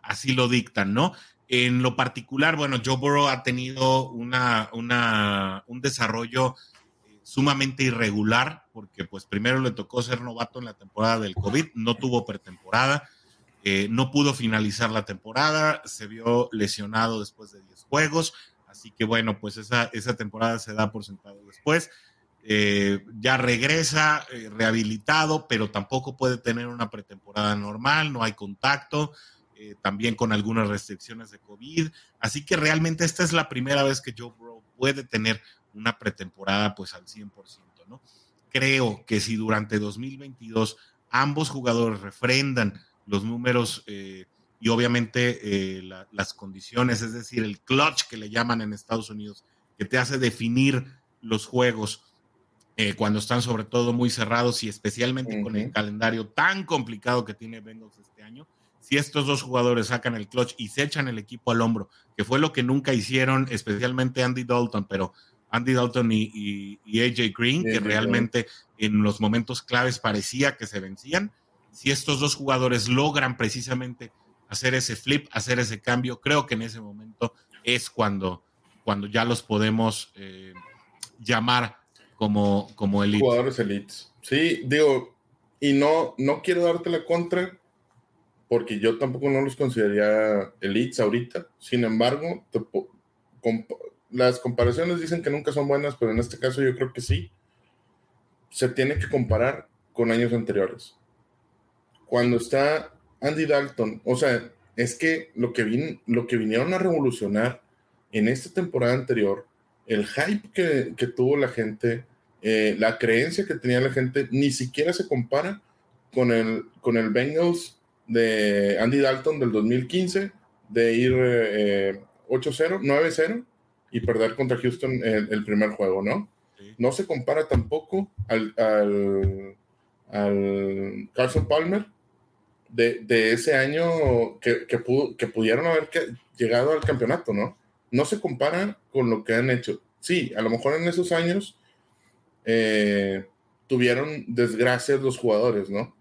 así lo dictan, ¿no? En lo particular, bueno, Joe Burrow ha tenido una, una, un desarrollo eh, sumamente irregular, porque pues primero le tocó ser novato en la temporada del COVID, no tuvo pretemporada, no pudo finalizar la temporada, se vio lesionado después de 10 juegos, así que bueno, pues esa, esa temporada se da por sentado después. Eh, ya regresa eh, rehabilitado, pero tampoco puede tener una pretemporada normal, no hay contacto, eh, también con algunas restricciones de COVID. Así que realmente esta es la primera vez que Joe Burrow puede tener una pretemporada pues al 100%, ¿no? Creo que si durante 2022 ambos jugadores refrendan los números y obviamente las condiciones, es decir, el clutch que le llaman en Estados Unidos, que te hace definir los juegos eh, cuando están sobre todo muy cerrados y especialmente con el calendario tan complicado que tiene Bengals este año. Si estos dos jugadores sacan el clutch y se echan el equipo al hombro, que fue lo que nunca hicieron, especialmente Andy Dalton, pero Andy Dalton y, AJ Green, que realmente en los momentos claves parecía que se vencían. Si estos dos jugadores logran precisamente hacer ese flip, hacer ese cambio. Creo que en ese momento es cuando, cuando ya los podemos eh, llamar como, como elites. Jugadores elites. Sí, digo, y no, no quiero darte la contra, porque yo tampoco no los consideraría elites ahorita. Sin embargo, las comparaciones dicen que nunca son buenas, pero en este caso yo creo que sí. Se tiene que comparar con años anteriores. Cuando está Andy Dalton, o sea, es que lo que, lo que vinieron a revolucionar en esta temporada anterior, el hype que, tuvo la gente, eh, la creencia que tenía la gente, ni siquiera se compara con el, con el Bengals de Andy Dalton del 2015, de ir 8-0, eh, 9-0 y perder contra Houston el, primer juego, ¿no? No se compara tampoco al, al, Carson Palmer de, ese año que, que, pudieron haber llegado al campeonato, ¿no? No se compara con lo que han hecho. Sí, a lo mejor en esos años eh, tuvieron desgracias los jugadores, ¿no?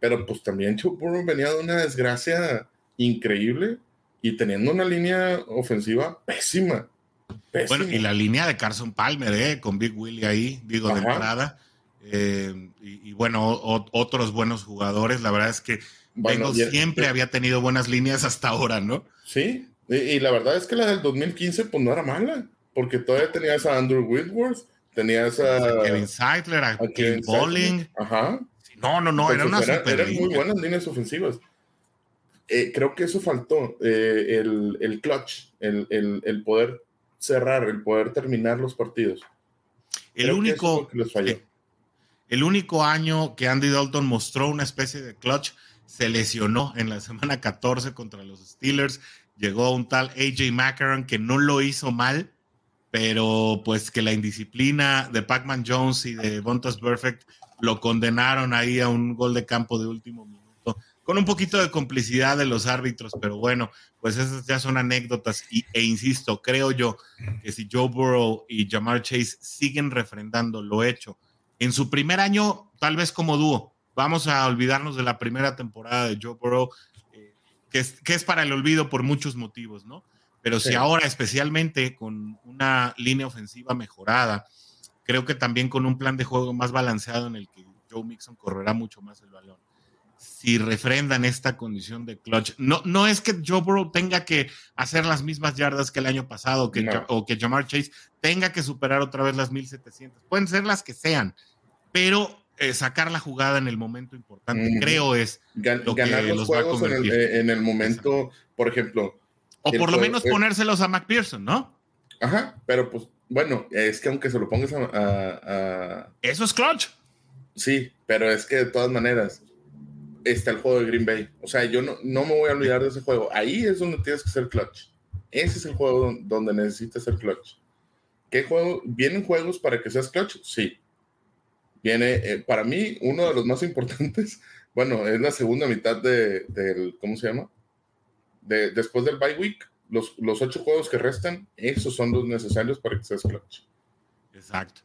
Pero pues también Joe venía de una desgracia increíble y teniendo una línea ofensiva pésima. Bueno, y la línea de Carson Palmer, ¿eh? con Big Willie ahí, digo, de entrada. Eh, y, bueno, otros buenos jugadores. La verdad es que bueno, siempre había tenido buenas líneas hasta ahora, ¿no? Sí, y, la verdad es que la del 2015, pues no era mala, porque todavía tenías a Andrew Whitworth, tenías a, Kevin Seidler, a, Kevin Bowling. Ajá. No, no, no, era una eran muy buenas líneas ofensivas. Eh, creo que eso faltó, eh, el, el, clutch, el, el, el, poder cerrar, el poder terminar los partidos. El único, el único año que Andy Dalton mostró una especie de clutch se lesionó en la semana 14 contra los Steelers. Llegó un tal AJ McCarron que no lo hizo mal, pero pues que la indisciplina de Pac-Man Jones y de Bontas Perfect lo condenaron ahí a un gol de campo de último minuto con un poquito de complicidad de los árbitros, pero bueno, pues esas ya son anécdotas y, e insisto, creo yo que si Joe Burrow y Jamar Chase siguen refrendando lo hecho en su primer año, tal vez como dúo, vamos a olvidarnos de la primera temporada de Joe Burrow, que, es, que es para el olvido por muchos motivos, ¿no? Pero si ahora, especialmente con una línea ofensiva mejorada, creo que también con un plan de juego más balanceado en el que Joe Mixon correrá mucho más el balón si refrendan esta condición de clutch. No, no es que Joe Burrow tenga que hacer las mismas yardas que el año pasado que, o que Jamar Chase tenga que superar otra vez las 1700. Pueden ser las que sean, pero eh, sacar la jugada en el momento importante, creo es lo ganar que los, juegos va a en, el, eh, en el momento, por ejemplo. O por lo menos ponérselos a McPherson, ¿no? Ajá, pero pues bueno, es que aunque se lo pongas a, Eso es clutch. Sí, pero es que de todas maneras, está el juego de Green Bay. O sea, yo no, no me voy a olvidar de ese juego. Ahí es donde tienes que ser clutch. Ese es el juego donde necesitas ser clutch. ¿Qué juego? ¿Vienen juegos para que seas clutch? Sí. Viene, eh, para mí, uno de los más importantes, bueno, es la segunda mitad de, del, ¿cómo se llama? De, después del bye week, los, los ocho juegos que restan, esos son los necesarios para que seas clutch. Exacto,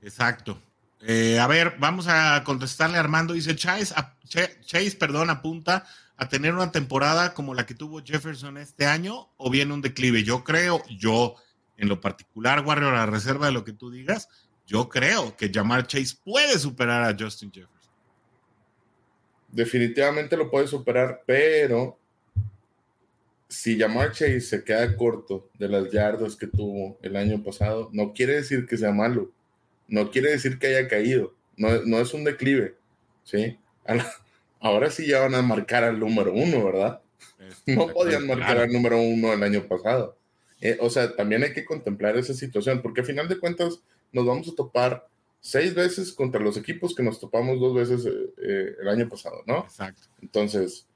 exacto. Eh, a ver, vamos a contestarle a Armando. Dice Chase, Chase, perdón, apunta a tener una temporada como la que tuvo Jefferson este año o viene un declive. Yo creo, yo en lo particular, Warrior, a reserva de lo que tú digas, yo creo que Jamar Chase puede superar a Justin Jefferson. Definitivamente lo puede superar, pero si Jamar Chase se queda corto de las yardas que tuvo el año pasado, no quiere decir que sea malo no quiere decir que haya caído, no, es un declive, ¿sí? Ahora sí ya van a marcar al número uno, ¿verdad? No podían marcar al número uno el año pasado. Eh, o sea, también hay que contemplar esa situación, porque a final de cuentas nos vamos a topar seis veces contra los equipos que nos topamos dos veces eh, eh, el año pasado, ¿no? Exacto. Entonces,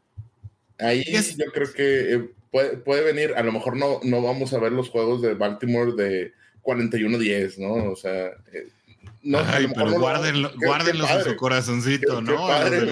ahí yo creo que puede, puede, venir, a lo mejor no, no vamos a ver los juegos de Baltimore de 41-10, ¿no? O sea, no, pero guárdenlo, guárdenlos en su corazoncito, ¿no?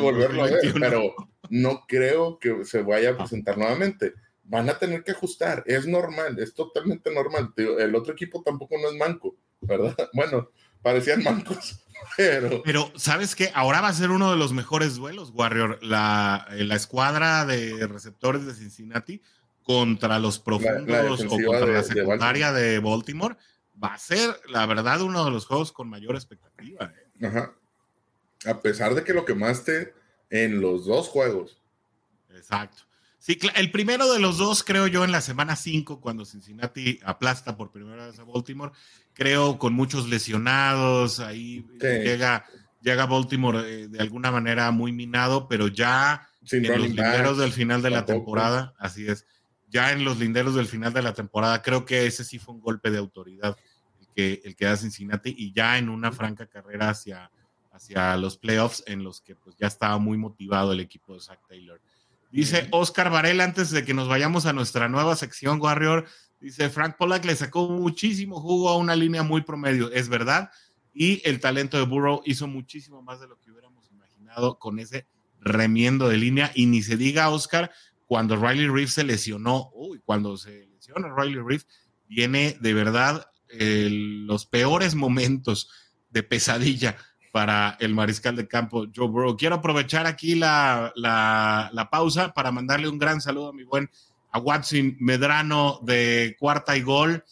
volverlo a ver, pero no creo que se vaya a presentar nuevamente. Van a tener que ajustar, es normal, es totalmente normal. El otro equipo tampoco no es manco, ¿verdad? Bueno, parecían mancos. Pero, pero ¿sabes qué? Ahora va a ser uno de los mejores duelos, Warrior. La, la escuadra de receptores de Cincinnati contra los profundos o contra la secundaria de Baltimore. va a ser, la verdad, uno de los juegos con mayor expectativa. ¿eh? Ajá. A pesar de que lo quemaste en los dos juegos. Exacto. Sí, el primero de los dos, creo yo, en la semana 5, cuando Cincinnati aplasta por primera vez a Baltimore, creo con muchos lesionados, ahí llega, llega Baltimore eh, de alguna manera muy minado, pero ya en los linderos del final de la temporada, así es, ya en los linderos del final de la temporada, creo que ese sí fue un golpe de autoridad el que, el que da Cincinnati y ya en una franca carrera hacia, hacia los playoffs en los que pues ya estaba muy motivado el equipo de Zach Taylor. Dice Oscar Varela, antes de que nos vayamos a nuestra nueva sección, Warrior, dice Frank Pollack le sacó muchísimo jugo a una línea muy promedio, es verdad, y el talento de Burrow hizo muchísimo más de lo que hubiéramos imaginado con ese remiendo de línea, y ni se diga, Oscar, cuando Riley Reef se lesionó, uy, cuando se lesiona Riley Reef, viene de verdad los peores momentos de pesadilla para el mariscal de campo Joe Burrow. Quiero aprovechar aquí la, pausa para mandarle un gran saludo a mi buen a Watson Medrano de cuarta y gol.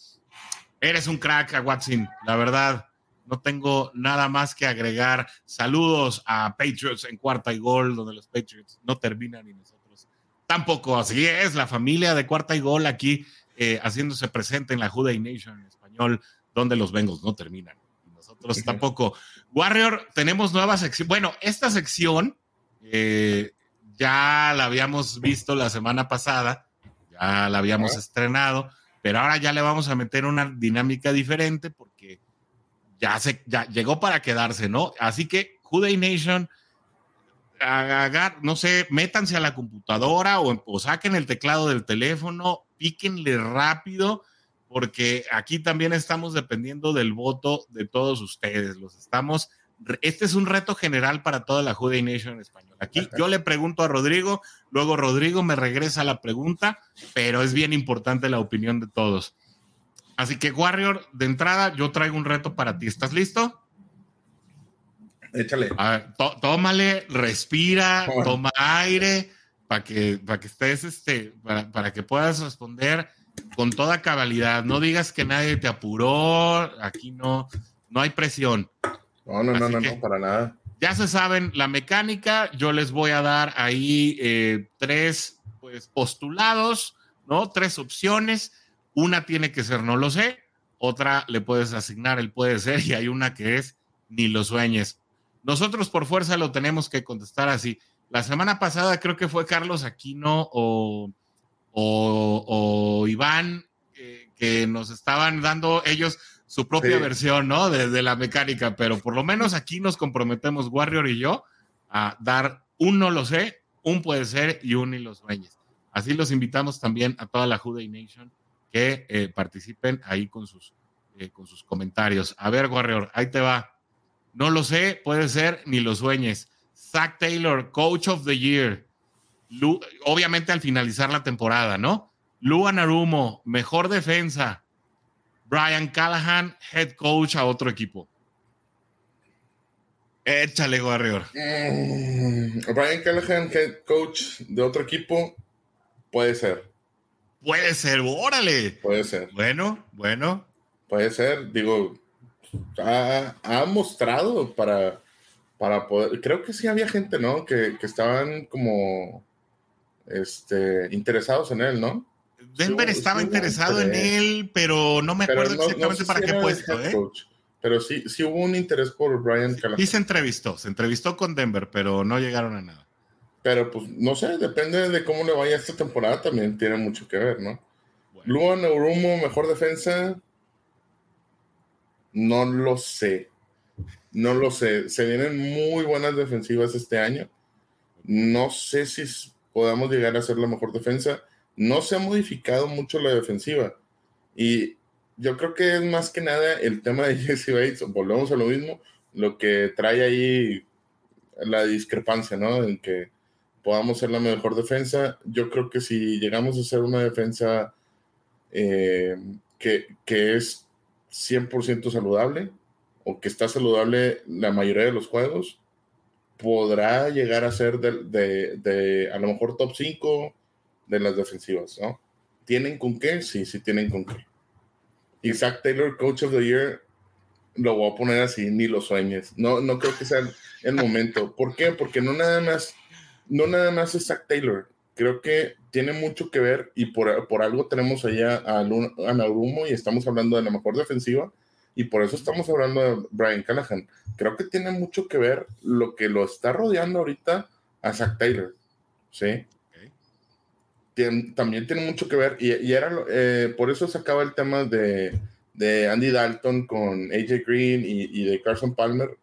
Eres un crack, a Watson, la verdad. No tengo nada más que agregar. Saludos a Patriots en cuarta y gol, donde los Patriots no terminan y nosotros tampoco. Así es, la familia de cuarta y gol aquí eh, haciéndose presente en la Juday Nation en español, donde los Bengals no terminan nosotros tampoco. Warrior, tenemos nueva sección. Bueno, esta sección eh, ya la habíamos visto la semana pasada, ya la habíamos estrenado, pero ahora ya le vamos a meter una dinámica diferente porque ya, se, ya llegó para quedarse, ¿no? Así que Juday Nation, no sé, métanse a la computadora o, o saquen el teclado del teléfono, píquenle rápido porque aquí también estamos dependiendo del voto de todos ustedes. Los estamos. Este es un reto general para toda la Juday Nation en español. Aquí yo le pregunto a Rodrigo, luego Rodrigo me regresa la pregunta, pero es bien importante la opinión de todos. Así que, Warrior, de entrada, yo traigo un reto para ti. ¿Estás listo? Échale. tómale, respira, toma aire para que, para que estés, este, para, para que puedas responder con toda cabalidad. No digas que nadie te apuró. Aquí no, no hay presión. No, no, no, no, no, para nada. Ya se saben la mecánica. Yo les voy a dar ahí eh, tres pues, postulados, ¿no? Tres opciones. Una tiene que ser no lo sé. Otra le puedes asignar el puede ser y hay una que es ni lo sueñes. Nosotros por fuerza lo tenemos que contestar así. La semana pasada creo que fue Carlos Aquino o o, Iván, que nos estaban dando ellos su propia versión, ¿no? De, la mecánica, pero por lo menos aquí nos comprometemos, Warrior y yo, a dar un no lo sé, un puede ser y un y los sueñes. Así los invitamos también a toda la Juday Nation que eh, participen ahí con sus, eh, con sus comentarios. A ver, Warrior, ahí te va. No lo sé, puede ser, ni lo sueñes. Zach Taylor, Coach of the Year obviamente al finalizar la temporada, ¿no? Luan Narumo, mejor defensa. Brian Callahan, head coach a otro equipo. Échale, Warrior. Mm, Brian Callahan, head coach de otro equipo, puede ser. Puede ser, órale. Puede ser. Bueno, bueno. Puede ser, digo, ha, ha mostrado para, para poder, creo que sí había gente, ¿no? Que, que estaban como este, interesados en él, ¿no? Denver estaba interesado en él, pero no me acuerdo exactamente para qué puesto, ¿eh? Pero sí, sí hubo un interés por Brian Callahan. Sí se entrevistó, se entrevistó con Denver, pero no llegaron a nada. Pero pues no sé, depende de cómo le vaya esta temporada, también tiene mucho que ver, ¿no? Luan Neurumo, mejor defensa. No lo sé. No lo sé. Se vienen muy buenas defensivas este año. No sé si podamos llegar a ser la mejor defensa. No se ha modificado mucho la defensiva. Y yo creo que es más que nada el tema de Jesse Bates, volvemos a lo mismo, lo que trae ahí la discrepancia, ¿no? En que podamos ser la mejor defensa. Yo creo que si llegamos a ser una defensa eh, que, que, es 100% saludable o que está saludable la mayoría de los juegos, podrá llegar a ser de, de, a lo mejor top 5 de las defensivas, ¿no? ¿Tienen con qué? Sí, sí tienen con qué. Isaac Taylor, Coach of the Year, lo voy a poner así, ni lo sueñes. No, no creo que sea el momento. ¿Por qué? Porque no nada más, no nada más es Zach Taylor. Creo que tiene mucho que ver y por, por algo tenemos allá a, a Naurumo y estamos hablando de la mejor defensiva y por eso estamos hablando de Brian Callahan. Creo que tiene mucho que ver lo que lo está rodeando ahorita a Zach Taylor. ¿Sí? También tiene mucho que ver y, era eh, por eso sacaba el tema de, de, Andy Dalton con AJ Green y, de Carson Palmer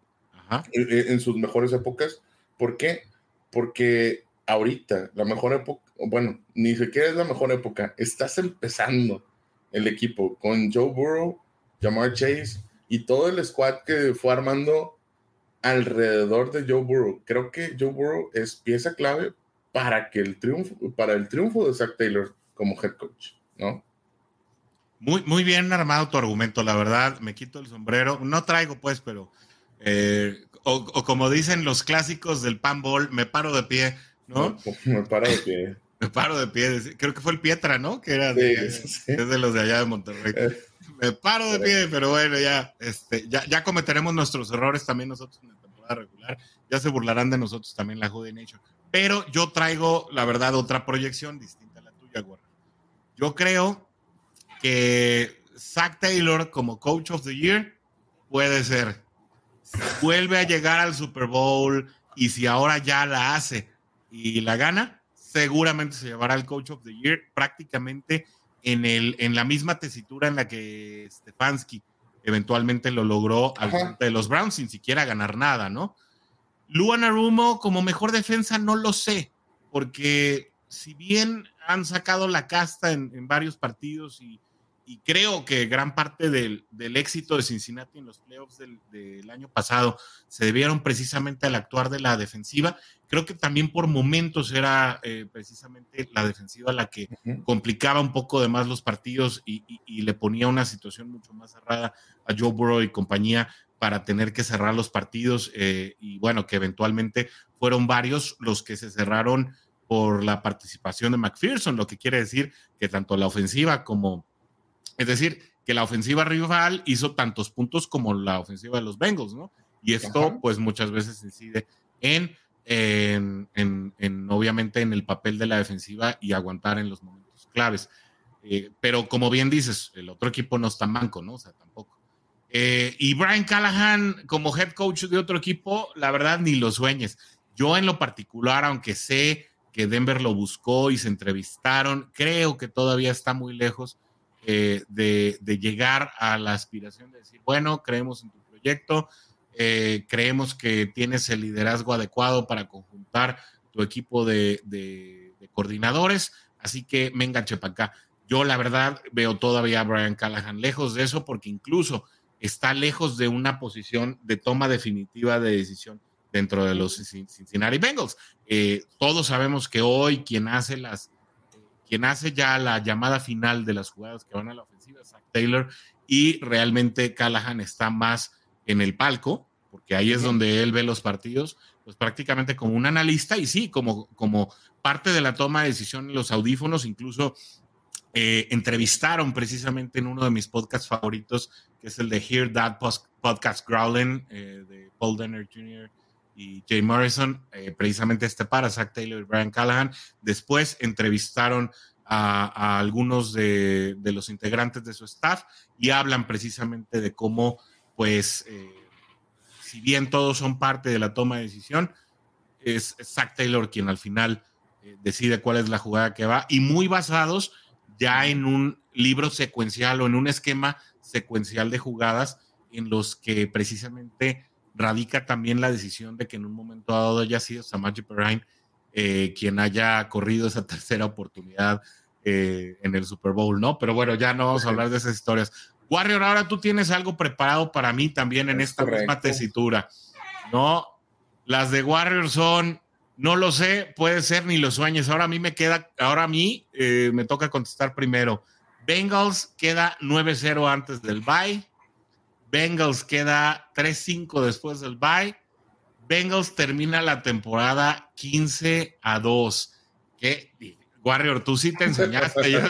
En, sus mejores épocas. ¿Por qué? Porque ahorita la mejor época, bueno, ni siquiera es la mejor época, estás empezando el equipo con Joe Burrow Jamar Chase y todo el squad que fue armando alrededor de Joe Burrow. Creo que Joe Burrow es pieza clave para que el triunfo, para el triunfo de Zach Taylor como head coach, ¿no? Muy, muy bien armado tu argumento, la verdad. Me quito el sombrero. No traigo, pues, pero. Eh, o, como dicen los clásicos del panball, me paro de pie, ¿no? Me paro de pie. me paro de pie. Creo que fue el Pietra, ¿no? Que era de, de los de allá de Monterrey. Eh, me paro de pie, pero bueno, ya, este, ya, ya cometeremos nuestros errores también nosotros en la temporada regular. Ya se burlarán de nosotros también la Jude Nation. Pero yo traigo, la verdad, otra proyección distinta a la tuya, Gorra. Yo creo que Zach Taylor como Coach of the Year puede ser. vuelve a llegar al Super Bowl y si ahora ya la hace y la gana, seguramente se llevará el Coach of the Year prácticamente en, el, en la misma tesitura en la que Stefanski eventualmente lo logró al frente de los Browns sin siquiera ganar nada, ¿no? Luan Arumo como mejor defensa no lo sé, porque si bien han sacado la casta en varios partidos y y creo que gran parte del, éxito de Cincinnati en los playoffs del, año pasado se debieron precisamente al actuar de la defensiva. Creo que también por momentos era eh, precisamente la defensiva la que complicaba un poco de más los partidos y, le ponía una situación mucho más cerrada a Joe Burrow y compañía para tener que cerrar los partidos eh, y bueno, que eventualmente fueron varios los que se cerraron por la participación de McPherson, lo que quiere decir que tanto la ofensiva como es decir, que la ofensiva rival hizo tantos puntos como la ofensiva de los Bengals, ¿no? Y esto, pues, muchas veces incide en, en, obviamente, en el papel de la defensiva y aguantar en los momentos claves. Eh, pero como bien dices, el otro equipo no está manco, ¿no? O sea, tampoco. Eh, y Brian Callahan como head coach de otro equipo, la verdad, ni lo sueñes. Yo en lo particular, aunque sé que Denver lo buscó y se entrevistaron, creo que todavía está muy lejos eh, de, llegar a la aspiración de decir, bueno, creemos en tu proyecto, eh, creemos que tienes el liderazgo adecuado para conjuntar tu equipo de, coordinadores, así que me enganché para acá. Yo la verdad veo todavía a Brian Callahan lejos de eso porque incluso está lejos de una posición de toma definitiva de decisión dentro de los Cincinnati Bengals. Eh, todos sabemos que hoy quien hace las quien hace ya la llamada final de las jugadas que van a la ofensiva es Zach Taylor y realmente Callahan está más en el palco, porque ahí es donde él ve los partidos, pues prácticamente como un analista y sí, como, como parte de la toma de decisión en los audífonos, incluso eh, entrevistaron precisamente en uno de mis podcasts favoritos, que es el de Hear That Podcast Growling, eh, de Paul Denner Jr y Jay Morrison, eh, precisamente este para, Zach Taylor y Brian Callahan. Después entrevistaron a, algunos de, los integrantes de su staff y hablan precisamente de cómo, pues, eh, si bien todos son parte de la toma de decisión, es Zach Taylor quien al final decide cuál es la jugada que va y muy basados ya en un libro secuencial o en un esquema secuencial de jugadas en los que precisamente radica también la decisión de que en un momento dado haya sido Samaji Perrine eh, quien haya corrido esa tercera oportunidad eh, en el Super Bowl, ¿no? Pero bueno, ya no vamos a hablar de esas historias. Warrior, ahora tú tienes algo preparado para mí también en esta misma tesitura, ¿no? Las de Warrior son, no lo sé, puede ser ni los sueños. Ahora a mí me queda, ahora a mí eh, me toca contestar primero. Bengals queda 9-0 antes del bye. Bengals queda 3-5 después del bye. Bengals termina la temporada 15 a 2. ¿Qué? Warrior, tú sí te enseñaste,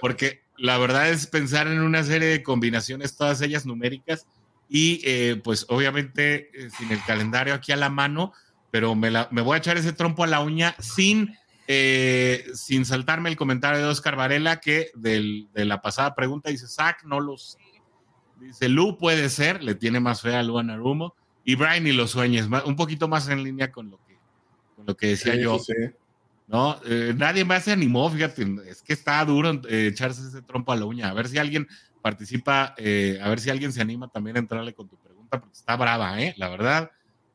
porque la verdad es pensar en una serie de combinaciones, todas ellas numéricas, y eh, pues obviamente eh, sin el calendario aquí a la mano, pero me, voy a echar ese trompo a la uña sin, eh, sin saltarme el comentario de Oscar Varela, que del, de la pasada pregunta dice, Zach, no lo sé. Dice, Lu puede ser, le tiene más fe a Lu Anarumo, y Brian y los sueños, un poquito más en línea con lo que, con lo que decía yo. ¿no? nadie más se animó, fíjate, es que está duro echarse ese trompo a la uña. A ver si alguien participa, eh, a ver si alguien se anima también a entrarle con tu pregunta, porque está brava, ¿eh? La verdad,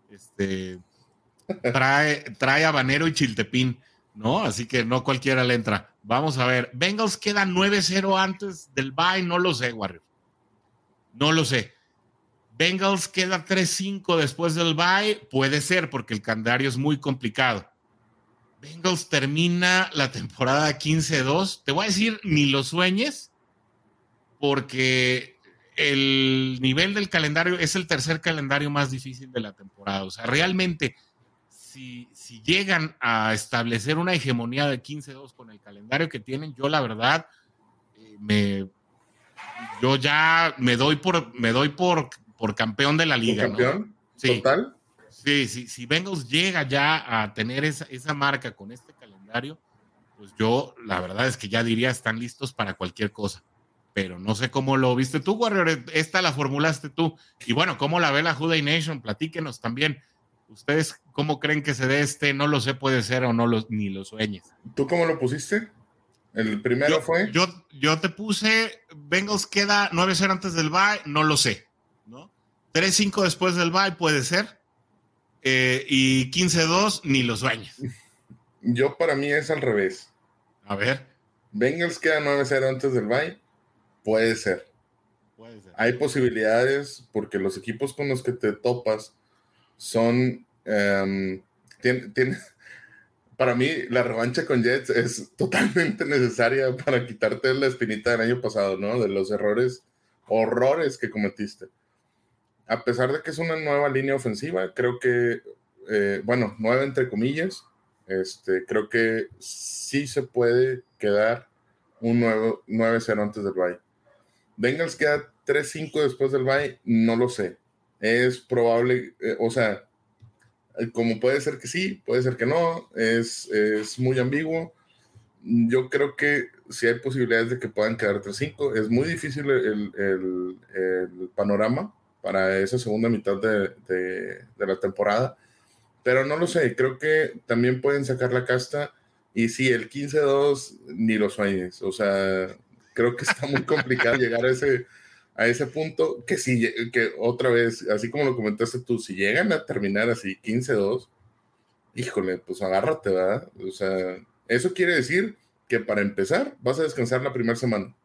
este, trae, trae habanero y chiltepín, ¿no? Así que no cualquiera le entra. Vamos a ver, Bengals queda 9-0 antes del bye, no lo sé, Warrior. No lo sé. Bengals queda 3-5 después del bye, puede ser, porque el calendario es muy complicado. Bengals termina la temporada 15-2. Te voy a decir, ni lo sueñes, porque el nivel del calendario es el tercer calendario más difícil de la temporada. O sea, realmente, si, llegan a establecer una hegemonía de 15-2 con el calendario que tienen, yo la verdad, eh, me, yo ya me doy por, me doy por, por campeón de la liga. ¿Campeón? Sí. ¿Total? Sí, sí, si Bengals llega ya a tener esa, esa marca con este calendario, pues yo la verdad es que ya diría están listos para cualquier cosa pero no sé cómo lo viste tú, Warrior. Esta la formulaste tú. Y bueno, ¿cómo la ve la Juday Nation? Platíquenos también. ¿Ustedes cómo creen que se dé este? No lo sé, puede ser o no lo, ni lo sueñes. ¿Tú cómo lo pusiste? ¿El primero fue? Yo, yo te puse, Bengals queda 9-0 antes del bye, no lo sé. ¿no? 3-5 después del bye puede ser. Eh, y 15-2, ni lo sueñes. Yo para mí es al revés. A ver. Bengals queda 9-0 antes del bye Puede ser. Hay posibilidades porque los equipos con los que te topas son. Em, para mí, la revancha con Jets es totalmente necesaria para quitarte la espinita del año pasado, ¿no? De los errores, horrores que cometiste. A pesar de que es una nueva línea ofensiva, creo que, eh, bueno, nueva entre comillas, este, creo que sí se puede quedar un nuevo 9-0 antes del bye. Bengals queda 3-5 después del bye, no lo sé. Es probable, eh, o sea, como puede ser que sí, puede ser que no, es, es muy ambiguo. Yo creo que sí hay posibilidades de que puedan quedar 3-5. Es muy difícil el, el, el, panorama para esa segunda mitad de, de, de, la temporada, pero no lo sé. Creo que también pueden sacar la casta. Y sí, el 15-2 ni lo sueñes. O sea, creo que está muy complicado llegar a ese, a ese punto, que si, que otra vez, así como lo comentaste tú, si llegan a terminar así 15-2, híjole, pues agárrate, ¿verdad? O sea, eso quiere decir que para empezar vas a descansar la primera semana.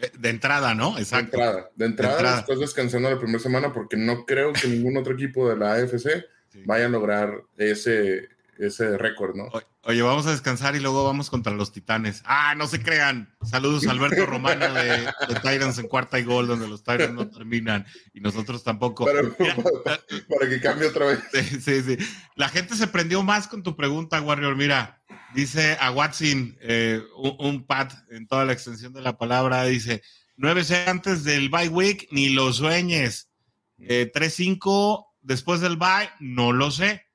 Eh, de entrada, ¿no? Exacto. De entrada, de entrada, después descansando la primera semana, porque no creo que ningún otro equipo de la AFC vaya a lograr ese, ese récord, ¿no? Oye, vamos a descansar y luego vamos contra los Titanes. Ah, no se crean. Saludos a Alberto Romano de, de Titans en cuarta y gol, donde los Titans no terminan y nosotros tampoco. para, que cambie otra vez. Sí, sí, La gente se prendió más con tu pregunta, Warrior. Mira, dice a Watson, eh, un, pat en toda la extensión de la palabra, dice, nueve antes del bye week, ni lo sueñes. Eh, 3-5 después del bye, no lo sé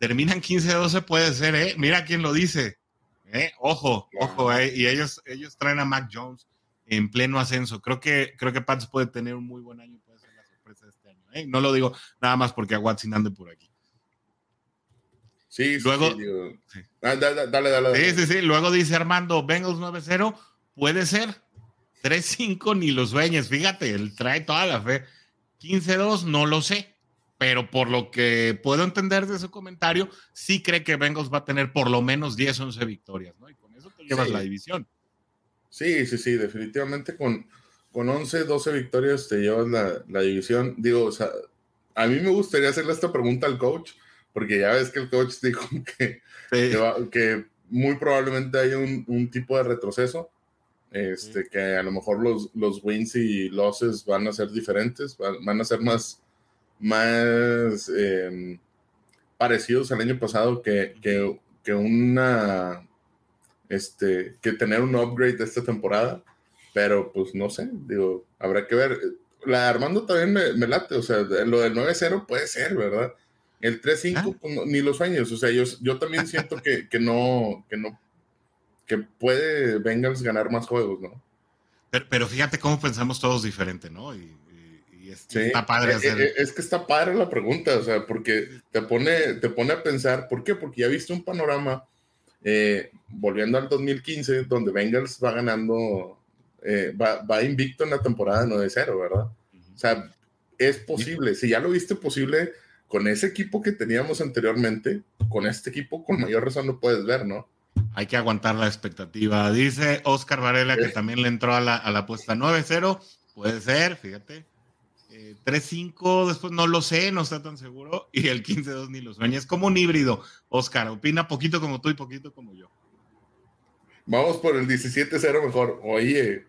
terminan 15-12 puede ser, ¿eh? Mira quién lo dice. ¿eh? Ojo, ojo, ¿eh? y ellos, ellos traen a Mac Jones en pleno ascenso. Creo que, creo que Pats puede tener un muy buen año y puede ser la sorpresa de este año. ¿eh? No lo digo nada más porque a Watson ande por aquí. Sí, Luego, sí, ah, dale, dale, dale, Sí, sí, sí. Luego dice Armando, Bengals 9-0, puede ser. 3-5 ni los sueños. Fíjate, él trae toda la fe. 15-2, no lo sé pero por lo que puedo entender de su comentario, sí cree que Bengals va a tener por lo menos 10, 11 victorias, ¿no? Y con eso te llevas la división. Sí, sí, sí, definitivamente con, con 11, 12 victorias te llevas la, la división. Digo, o sea, a mí me gustaría hacerle esta pregunta al coach, porque ya ves que el coach dijo que, que, muy probablemente haya un, un, tipo de retroceso. Este, que a lo mejor los, los wins y losses van a ser diferentes, van, a ser más, más em, parecidos al año pasado que, que, que, una este, que tener un upgrade de esta temporada. Pero pues no sé, digo, habrá que ver. La Armando también me, late, o sea, lo del 9-0 puede ser, ¿verdad? El 3-5, ah. pues, ni los sueños, o sea, yo, yo también siento que, que no, que no que puede Bengals ganar más juegos, ¿no? Pero, fíjate cómo pensamos todos diferente, ¿no? Y, está padre eh, hacer... Eh, es, que está padre la pregunta, o sea, porque te pone, te pone a pensar, ¿por qué? Porque ya viste un panorama, eh, volviendo al 2015, donde Bengals va ganando, va, va, invicto en la temporada 9-0, ¿verdad? O sea, es posible, si ya lo viste posible con ese equipo que teníamos anteriormente, con este equipo con mayor razón lo puedes ver, ¿no? Hay que aguantar la expectativa. Dice Oscar Varela que también le entró a la, apuesta 9-0. Puede ser, fíjate. 3-5, eh, después no lo sé, no está tan seguro. Y el 15-2 ni lo sueña. Es como un híbrido. Oscar, opina poquito como tú y poquito como yo. Vamos por el 17-0 mejor. Oye.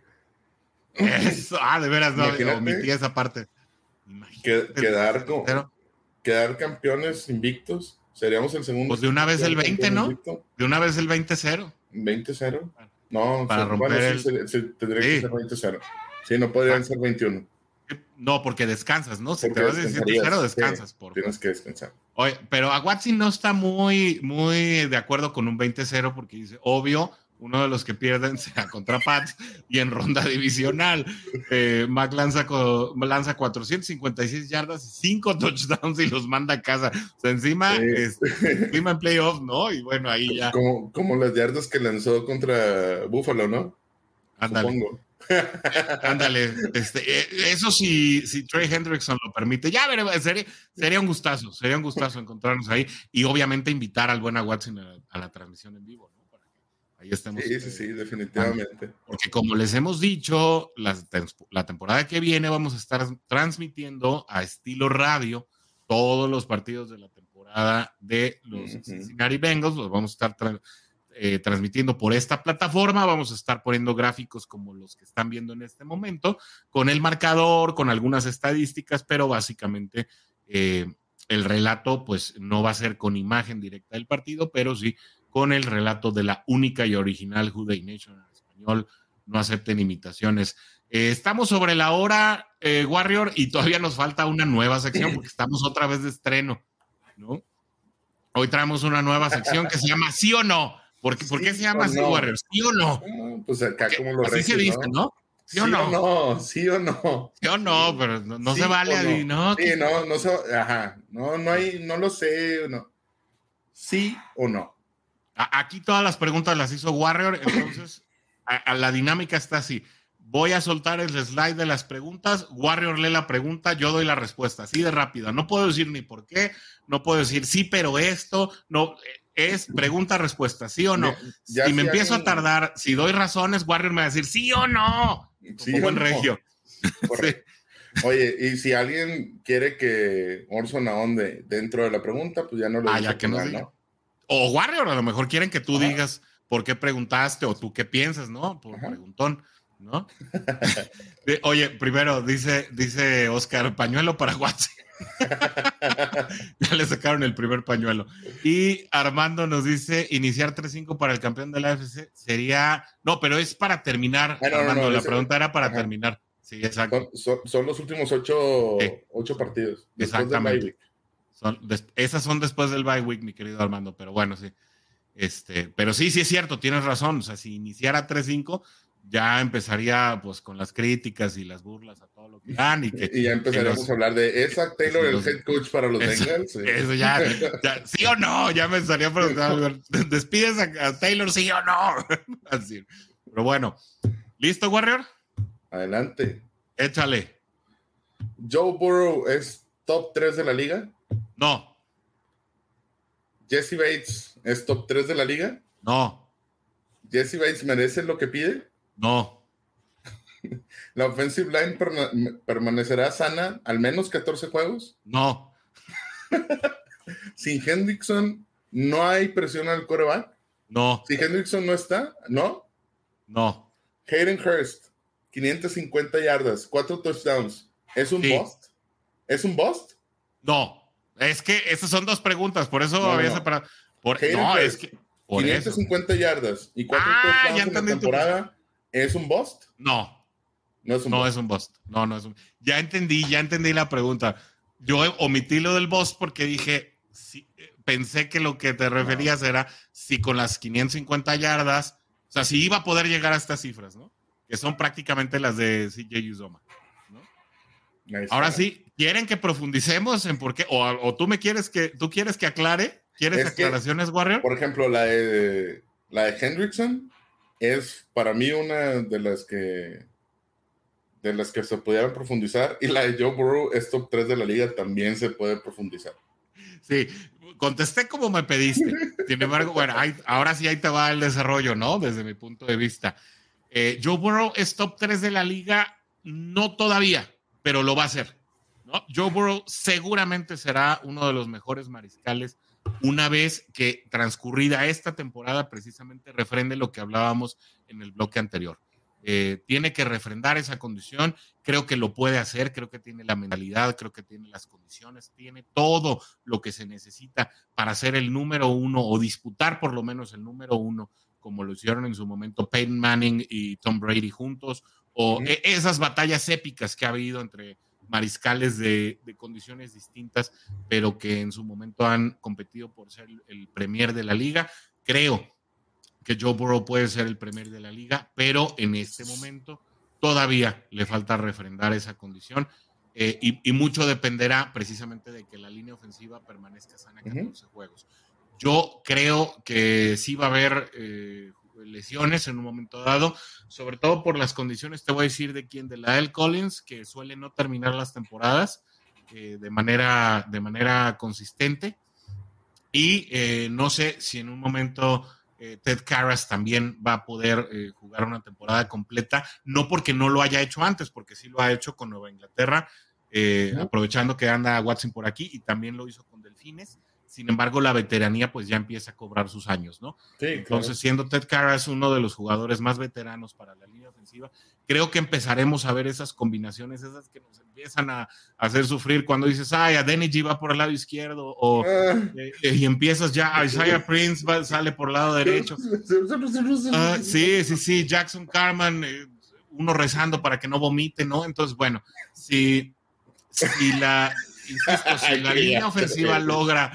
Eso, ah, de veras, no, omití esa parte. quedar, quedar campeones invictos Seríamos el segundo. Pues de una vez el 20, ¿no? De una vez el 20-0. 20-0. No, para romper el... tendría que ser 20-0. Sí, no podrían ah. ser 21. No, porque descansas, ¿no? Si te vas a 17-0, descansas. por tienes que descansar. Oye, pero Aguazzi no está muy, muy de acuerdo con un 20-0 porque dice, obvio, uno de los que pierden sea contra Pats y en ronda divisional. Eh, Mac lanza, lanza 456 yardas, 5 touchdowns y los manda a casa. O sea, encima, este, encima en playoff, ¿no? Y bueno, ahí ya. Como, como las yardas que lanzó contra Buffalo, ¿no? Ándale. Ándale, este, eh, eso si, si Trey Hendrickson lo permite, ya veré, sería, sería un gustazo, sería un gustazo encontrarnos ahí y obviamente invitar al buen Watson a la transmisión en vivo. Ahí estamos. Sí, sí, sí, definitivamente. Porque como les hemos dicho, la, la, temporada que viene vamos a estar transmitiendo a estilo radio todos los partidos de la temporada de los Cincinnati Bengals. Los vamos a estar eh, transmitiendo por esta plataforma. Vamos a estar poniendo gráficos como los que están viendo en este momento, con el marcador, con algunas estadísticas, pero básicamente eh, el relato pues no va a ser con imagen directa del partido, pero sí con el relato de la única y original Juday Nation en español. No acepten imitaciones. Eh, estamos sobre la hora, Warrior, y todavía nos falta una nueva sección porque estamos otra vez de estreno, ¿no? Hoy traemos una nueva sección que se llama ¿Sí o no? ¿Por qué, ¿por qué se llama así, Warrior? ¿Sí o no? pues acá como lo Así se dice, ¿no? ¿Sí, o no? ¿Sí o no? ¿Sí o no? Pero no, se vale, ¿no? Sí, no, no se, ajá, no, no hay, no lo sé, no. ¿Sí o no? Aquí todas las preguntas las hizo Warrior, entonces a, la dinámica está así. Voy a soltar el slide de las preguntas, Warrior lee la pregunta, yo doy la respuesta, así de rápida. No puedo decir ni por qué, no puedo decir sí, pero esto, no, es pregunta-respuesta, sí o no. si me empiezo a tardar, si doy razones, Warrior me va a decir sí o no, sí como buen regio. Oye, y si alguien quiere que Orson ahonde dentro de la pregunta, pues ya no lo ah, ya que no, o Warrior, a lo mejor quieren que tú digas por qué preguntaste o tú qué piensas, ¿no? Por preguntón, ¿no? Oye, primero dice, dice Oscar, pañuelo para WhatsApp. ya le sacaron el primer pañuelo. Y Armando nos dice, iniciar 3-5 para el campeón de la AFC sería... No, pero es para terminar, ah, Armando, la pregunta era para terminar. Sí, exacto. Son, los últimos ocho, ocho partidos. Exactamente esas son después del bye week, mi querido Armando, pero bueno, sí. Este, pero sí, sí es cierto, tienes razón. O sea, si iniciara 3-5, ya empezaría pues con las críticas y las burlas a todo lo que dan. Y, que, ya empezaríamos a hablar de ¿es Taylor el head coach para los Bengals? Eso ya, sí o no, ya me estaría preguntando, ¿despides a, Taylor sí o no? Así. Pero bueno, ¿listo, Warrior? Adelante. Échale. Joe Burrow es top 3 de la liga. No. Jesse Bates es top 3 de la liga. No. Jesse Bates merece lo que pide. No. ¿La offensive line permanecerá sana al menos 14 juegos? No. Sin Hendrickson, ¿no hay presión al coreback? No. Si Hendrickson no está, ¿no? No. Hayden Hurst, 550 yardas, 4 touchdowns. ¿Es un bust? ¿Es un bust? No, es que esas son dos preguntas, por eso había separado. no, es que. 550 yardas y 4 ah, touchdowns en la temporada. ¿Es un bust? No. No es un no Es un bust. No, no es un. Ya entendí, ya entendí la pregunta. Yo omití lo del bust porque dije, sí, pensé que lo que te referías era si con las 550 yardas, o sea, si iba a poder llegar a estas cifras, ¿no? Que son prácticamente las de CJ Uzoma. Ahora sí, ¿quieren que profundicemos en por qué? O, tú me quieres que, tú quieres que aclare? ¿Quieres aclaraciones, Warrior? Por ejemplo, la de, la de Hendrickson es para mí una de las que de las que se pudieran profundizar y la de Joe Burrow es top 3 de la liga también se puede profundizar. Sí, contesté como me pediste. Sin embargo, bueno, ahora sí ahí te va el desarrollo, ¿no? Desde mi punto de vista. Eh, Joe Burrow es top 3 de la liga, no todavía, pero lo va a ser. ¿no? Joe Burrow seguramente será uno de los mejores mariscales una vez que transcurrida esta temporada precisamente refrende lo que hablábamos en el bloque anterior. Eh, tiene que refrendar esa condición, creo que lo puede hacer, creo que tiene la mentalidad, creo que tiene las condiciones, tiene todo lo que se necesita para ser el número uno o disputar por lo menos el número uno, como lo hicieron en su momento Peyton Manning y Tom Brady juntos, o e, esas batallas épicas que ha habido entre mariscales de, condiciones distintas, pero que en su momento han competido por ser el premier de la liga. Creo que Joe Burrow puede ser el primer de la liga, pero en este momento todavía le falta refrendar esa condición eh, y, mucho dependerá precisamente de que la línea ofensiva permanezca sana 14 juegos. Yo creo que sí va a haber eh, lesiones en un momento dado, sobre todo por las condiciones, te voy a decir de quién, de la L. Collins, que suele no terminar las temporadas eh, de, manera, de manera consistente. Y no sé si en un momento eh, Ted Karras también va a poder eh, jugar una temporada completa, no porque no lo haya hecho antes, porque sí lo ha hecho con Nueva Inglaterra, eh, aprovechando que anda Watson por aquí y también lo hizo con Delfines. Sin embargo, la veteranía pues ya empieza a cobrar sus años, ¿no? Entonces, siendo Ted Karras uno de los jugadores más veteranos para la línea ofensiva, creo que empezaremos a ver esas combinaciones, esas que nos empiezan a, hacer sufrir cuando dices, ay, a Denny va por el lado izquierdo, o ah. eh, eh, y empiezas ya, Isaiah Prince sale por el lado derecho. Ah, sí, sí, sí, Jackson Carman, eh, uno rezando para que no vomite, ¿no? Entonces, bueno, si, si la, insisto, si la línea ofensiva logra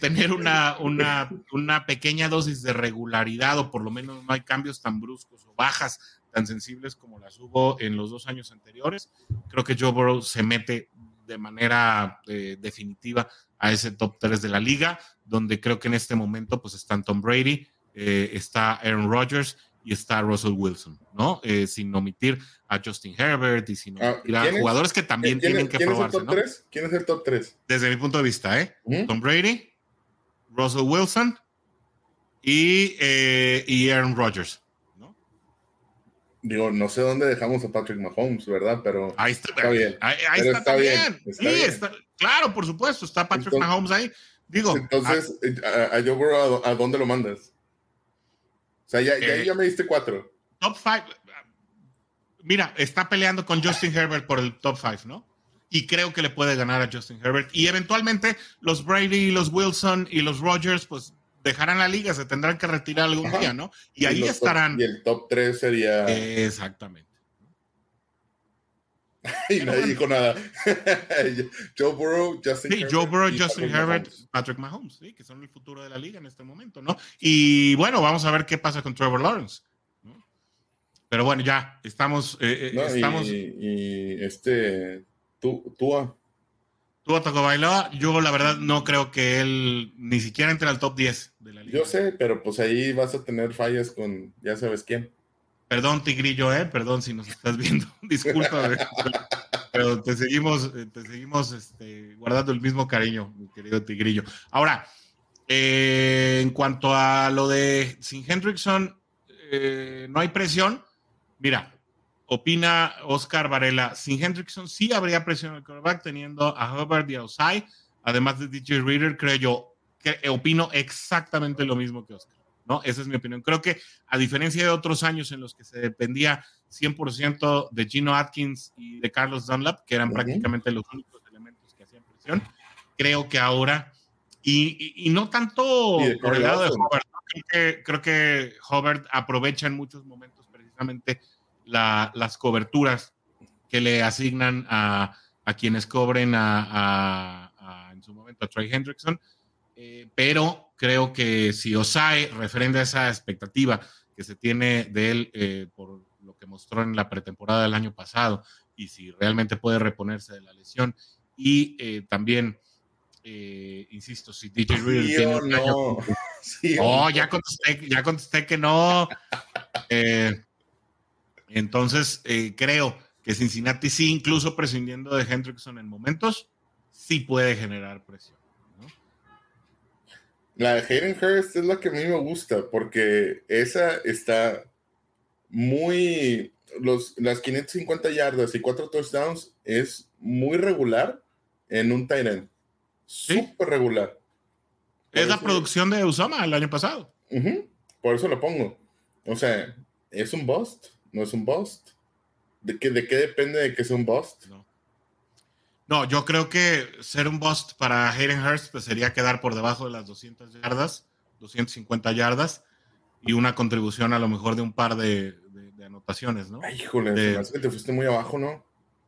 tener una, una, una pequeña dosis de regularidad, o por lo menos no hay cambios tan bruscos o bajas tan sensibles como las hubo en los dos años anteriores. Creo que Joe Burrow se mete de manera eh, definitiva a ese top 3 de la liga, donde creo que en este momento pues están Tom Brady, eh, está Aaron Rodgers y está Russell Wilson, ¿no? Eh, sin omitir a Justin Herbert y sin ah, omitir a jugadores que también tienen que probarse, ¿no? ¿Quién es el top 3? Desde mi punto de vista, ¿eh? Tom Brady, Russell Wilson y, y Aaron Rodgers. Digo, no sé dónde dejamos a Patrick Mahomes, ¿verdad? Pero ahí está, bien. Ahí, está, bien. sí, Está, claro, por supuesto, está Patrick Mahomes ahí. Digo, entonces, a, a, Joe ¿a, dónde lo mandas? O sea, ya, ya, eh, me diste cuatro. Top five. Mira, está peleando con Justin Herbert por el top five, ¿no? Y creo que le puede ganar a Justin Herbert. Y eventualmente los Brady, los Wilson y los Rogers, pues dejarán la liga, se tendrán que retirar algún día, ¿no? Y, ahí estarán. y el top 3 sería. Exactamente. y nadie dijo nada. Joe Burrow, Justin sí, Joe Burrow, Justin Herbert, Patrick Mahomes, sí, que son el futuro de la liga en este momento, ¿no? Y bueno, vamos a ver qué pasa con Trevor Lawrence. Pero bueno, ya estamos. Eh, eh, estamos... Y, y, este. Tú, tú, Tua Bailoa, yo la verdad no creo que él ni siquiera entre al top 10 de la liga. Yo sé, pero pues ahí vas a tener fallas con ya sabes quién. Perdón, Tigrillo, eh, perdón si nos estás viendo, disculpa, pero te seguimos, eh, te seguimos este, guardando el mismo cariño, mi querido Tigrillo. Ahora, eh, en cuanto a lo de Sin Hendrickson, eh, no hay presión. Mira, opina Oscar Varela, sin Hendrickson sí habría presión en el quarterback teniendo a Hubbard y a Osai, además de DJ Reader, creo yo, que opino exactamente lo mismo que Oscar. ¿no? Esa es mi opinión. Creo que a diferencia de otros años en los que se dependía 100% de Gino Atkins y de Carlos Dunlap, que eran prácticamente los únicos elementos que hacían presión, creo que ahora, y, y, no tanto por el lado de Hobart, creo que, creo que Hobart aprovecha en muchos momentos precisamente la, las coberturas que le asignan a, a quienes cobren a, a, en su momento a Trey Hendrickson, eh, pero creo que si Osai refrenda esa expectativa que se tiene de él eh, por lo que mostró en la pretemporada del año pasado y si realmente puede reponerse de la lesión y eh, también insisto si DJ Reader tiene un año oh, ya contesté ya contesté que no entonces creo que Cincinnati sí, incluso prescindiendo de Hendrickson en momentos, sí puede generar presión. La de Hayden Hurst es la que a mí me gusta, porque esa está muy. Los, las 550 yardas y cuatro touchdowns es muy regular en un tight end. Súper regular. es la producción de Usama el año pasado. Por eso lo pongo. O sea, ¿es un bust? ¿No es un bust? ¿De qué, ¿De qué depende de que sea un bust? No. yo creo que ser un bust para Hayden Hurst pues, sería quedar por debajo de las 200 yardas, 250 yardas y una contribución a lo mejor de un par de, anotaciones, ¿no? Ay, híjole, que te fuiste muy abajo, ¿no?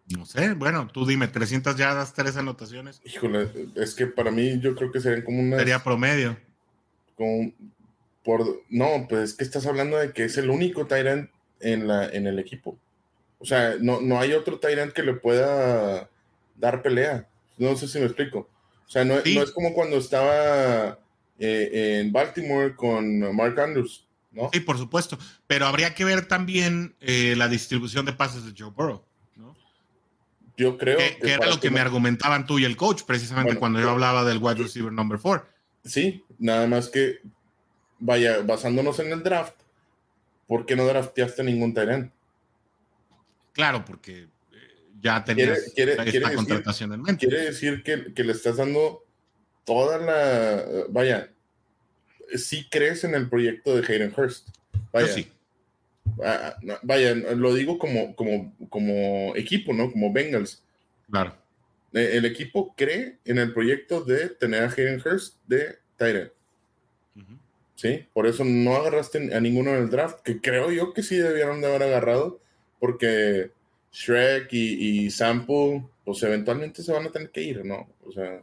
No sé, bueno, tú dime, 300 yardas, tres anotaciones. Híjole, es que para mí yo creo que serían como una... Sería promedio. Como por, no, pues es que estás hablando de que es el único Tyrant en, la, en el equipo. O sea, no, no hay otro Tyrant que le pueda dar pelea. No sé si me explico. O sea, no, es como cuando estaba eh, en Baltimore con Mark Andrews, ¿no? Sí, por supuesto. Pero habría que ver también eh, la distribución de pases de Joe Burrow, ¿no? Yo creo que, era lo que me argumentaban tú y el coach, precisamente cuando yo hablaba del wide receiver number four. Sí, nada más que, vaya, basándonos en el draft, ¿por qué no drafteaste ningún Tyrant? Claro, porque eh, ya tenías quiere, esta contratación en mente. Quiere decir que, le estás dando toda la. Vaya, sí crees en el proyecto de Hayden Hurst. Vaya, sí. Ah, vaya, lo digo como, como, como equipo, ¿no? Como Bengals. Claro. Eh, el equipo cree en el proyecto de tener a Hayden Hurst de Tyrant. Sí, por eso no agarraste a ninguno en el draft, que creo yo que sí debieron de haber agarrado porque Shrek y, y Sample, pues eventualmente se van a tener que ir, ¿no? O sea,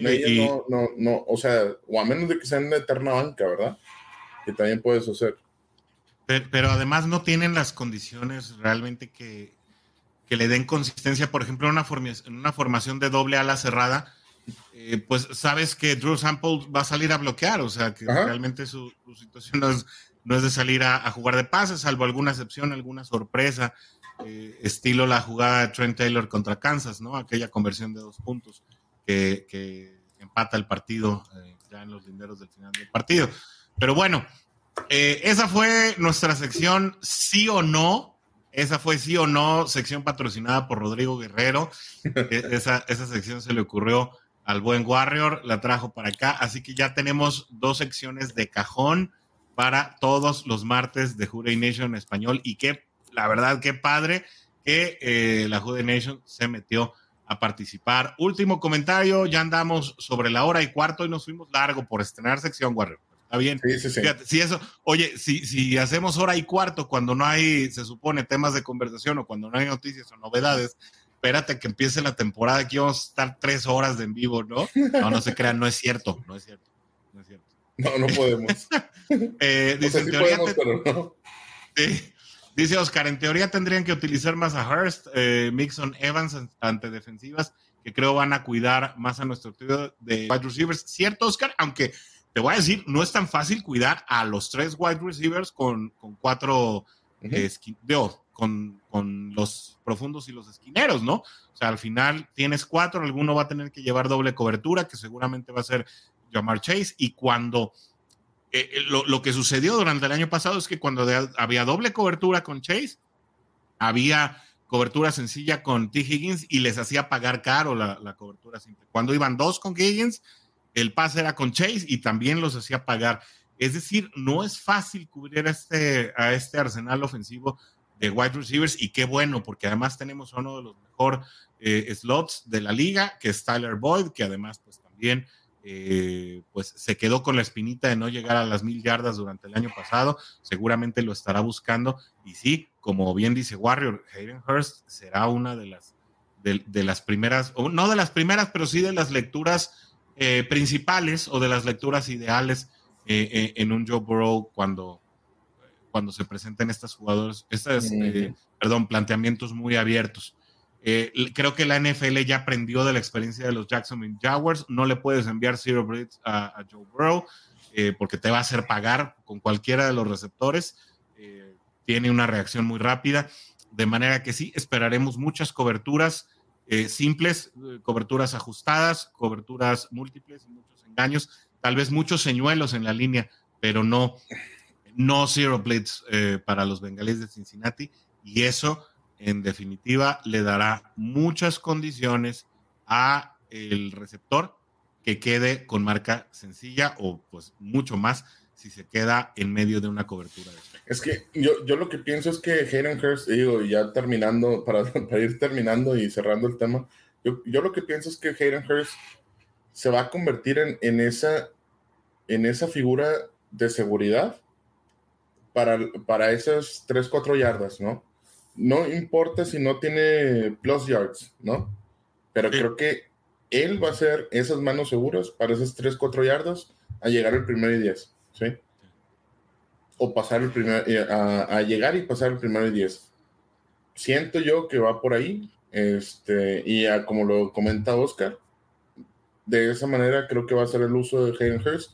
no, no, no, o sea, o a menos de que sean de eterna banca, ¿verdad? Que también puedes hacer. Pero, además no tienen las condiciones realmente que, que le den consistencia. Por ejemplo, en una, formación, una formación de doble ala cerrada, eh, pues sabes que Drew Sample va a salir a bloquear, o sea, que realmente su, su, situación no es, no es de salir a, jugar de pases, salvo alguna excepción, alguna sorpresa, eh, estilo la jugada de Trent Taylor contra Kansas, ¿no? Aquella conversión de dos puntos que, empata el partido eh, ya en los linderos del final del partido. Pero bueno, esa fue nuestra sección sí o no. Esa fue sí o no, sección patrocinada por Rodrigo Guerrero. E, esa, esa sección se le ocurrió al buen Warrior, la trajo para acá. Así que ya tenemos dos secciones de cajón para todos los martes de Jude Nation en español y que la verdad qué padre que eh, la Jude Nation se metió a participar. Último comentario, ya andamos sobre la hora y cuarto y nos fuimos largo por estrenar sección, Warrior. Está bien. Sí, sí, sí. si eso, oye, si, si hacemos hora y cuarto cuando no hay, se supone, temas de conversación o cuando no hay noticias o novedades, espérate que empiece la temporada, aquí vamos a estar tres horas de en vivo, ¿no? No, no se crean, no es cierto, no es cierto, no es cierto. No, no podemos. Eh, dice, dice Oscar, en teoría tendrían que utilizar más a Hurst, eh, Mixon, Evans ante defensivas que creo van a cuidar más a nuestro tío de wide receivers. Cierto, Oscar, aunque te voy a decir, no es tan fácil cuidar a los tres wide receivers con, con cuatro con, los profundos y los esquineros, ¿no? O sea, al final tienes cuatro, alguno va a tener que llevar doble cobertura, que seguramente va a ser Jamar Chase, y cuando eh, eh, lo, que sucedió durante el año pasado es que cuando había doble cobertura con Chase, había cobertura sencilla con T. Higgins y les hacía pagar caro la, cobertura simple. Cuando iban dos con Higgins, el pase era con Chase y también los hacía pagar. Es decir, no es fácil cubrir este, a este arsenal ofensivo de wide receivers y qué bueno, porque además tenemos uno de los mejores eh, slots de la liga, que es Tyler Boyd, que además pues también eh, pues se quedó con la espinita de no llegar a las mil yardas durante el año pasado, seguramente lo estará buscando. Y sí, como bien dice Warrior, Hayden Hurst será una de las, de, las primeras, o no de las primeras, pero sí de las lecturas eh, principales o de las lecturas ideales en un Joe Burrow cuando, cuando se presenten estos jugadores, estos, perdón, planteamientos muy abiertos. Eh, creo que la NFL ya aprendió de la experiencia de los Jacksonville Jaguars. No le puedes enviar zero blitz a, Joe Burrow eh, porque te va a hacer pagar con cualquiera de los receptores. Eh, tiene una reacción muy rápida. De manera que sí, esperaremos muchas coberturas simples, coberturas ajustadas, coberturas múltiples y muchos engaños. Tal vez muchos señuelos en la línea, pero no no zero blitz eh, para los bengalíes de Cincinnati y eso en definitiva le dará muchas condiciones a el receptor que quede con marca sencilla o pues mucho más si se queda en medio de una cobertura. es que yo, yo lo que pienso es que Hayden Hurst, digo, ya terminando, para, para ir terminando y cerrando el tema, yo, yo, lo que pienso es que Hayden Hurst se va a convertir en, en, esa, en esa figura de seguridad para, para esas 3, 4 yardas, ¿no? No importa si no tiene plus yards, ¿no? Pero creo que él va a ser esas manos seguras para esas 3, 4 yardas a llegar al primero y 10, ¿sí? O pasar el primer, eh, a, llegar y pasar el primero y 10. Siento yo que va por ahí, este, y como lo comenta Oscar, de esa manera creo que va a ser el uso de Hayden Hurst.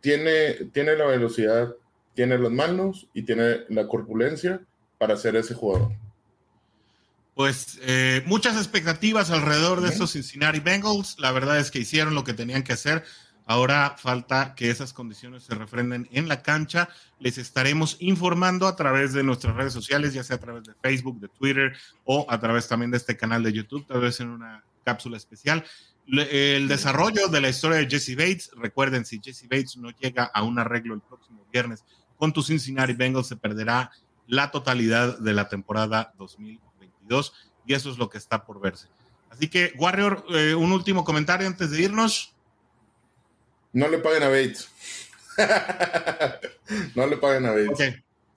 Tiene, tiene la velocidad tiene las manos y tiene la corpulencia para ser ese jugador. Pues eh, muchas expectativas alrededor de estos Cincinnati Bengals. La verdad es que hicieron lo que tenían que hacer. Ahora falta que esas condiciones se refrenden en la cancha. Les estaremos informando a través de nuestras redes sociales, ya sea a través de Facebook, de Twitter o a través también de este canal de YouTube, tal vez en una cápsula especial. El desarrollo de la historia de Jesse Bates, recuerden, si Jesse Bates no llega a un arreglo el próximo viernes con tu Cincinnati Bengals se perderá la totalidad de la temporada 2022 y eso es lo que está por verse. Así que, Warrior, eh, un último comentario antes de irnos. No le paguen a Bates. no le paguen a Bates.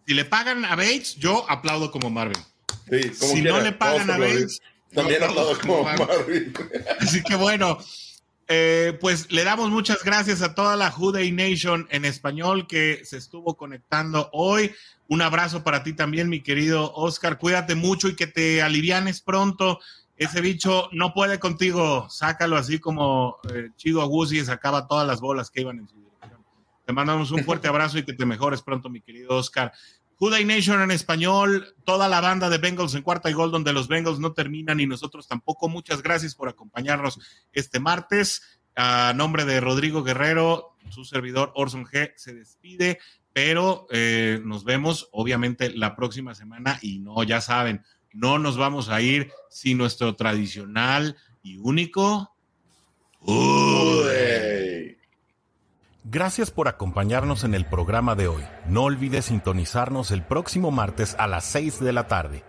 Si le pagan a Bates, yo aplaudo como Marvin. si no le pagan a Bates, también aplaudo como Marvin. Así que bueno, eh, pues le damos muchas gracias a toda la Juday Nation en español que se estuvo conectando hoy. Un abrazo para ti también, mi querido Oscar. Cuídate mucho y que te alivianes pronto. Ese bicho no puede contigo. Sácalo así como eh, Chido Agusi sacaba todas las bolas que iban en su dirección. Te mandamos un fuerte abrazo y que te mejores pronto, mi querido Oscar. Juday Nation en español, toda la banda de Bengals en cuarta y gol, donde los Bengals no terminan y nosotros tampoco. Muchas gracias por acompañarnos este martes. A nombre de Rodrigo Guerrero, su servidor Orson G se despide, pero eh, nos vemos obviamente la próxima semana y no, ya saben, no nos vamos a ir sin nuestro tradicional y único. Gracias por acompañarnos en el programa de hoy. No olvides sintonizarnos el próximo martes a las 6 de la tarde.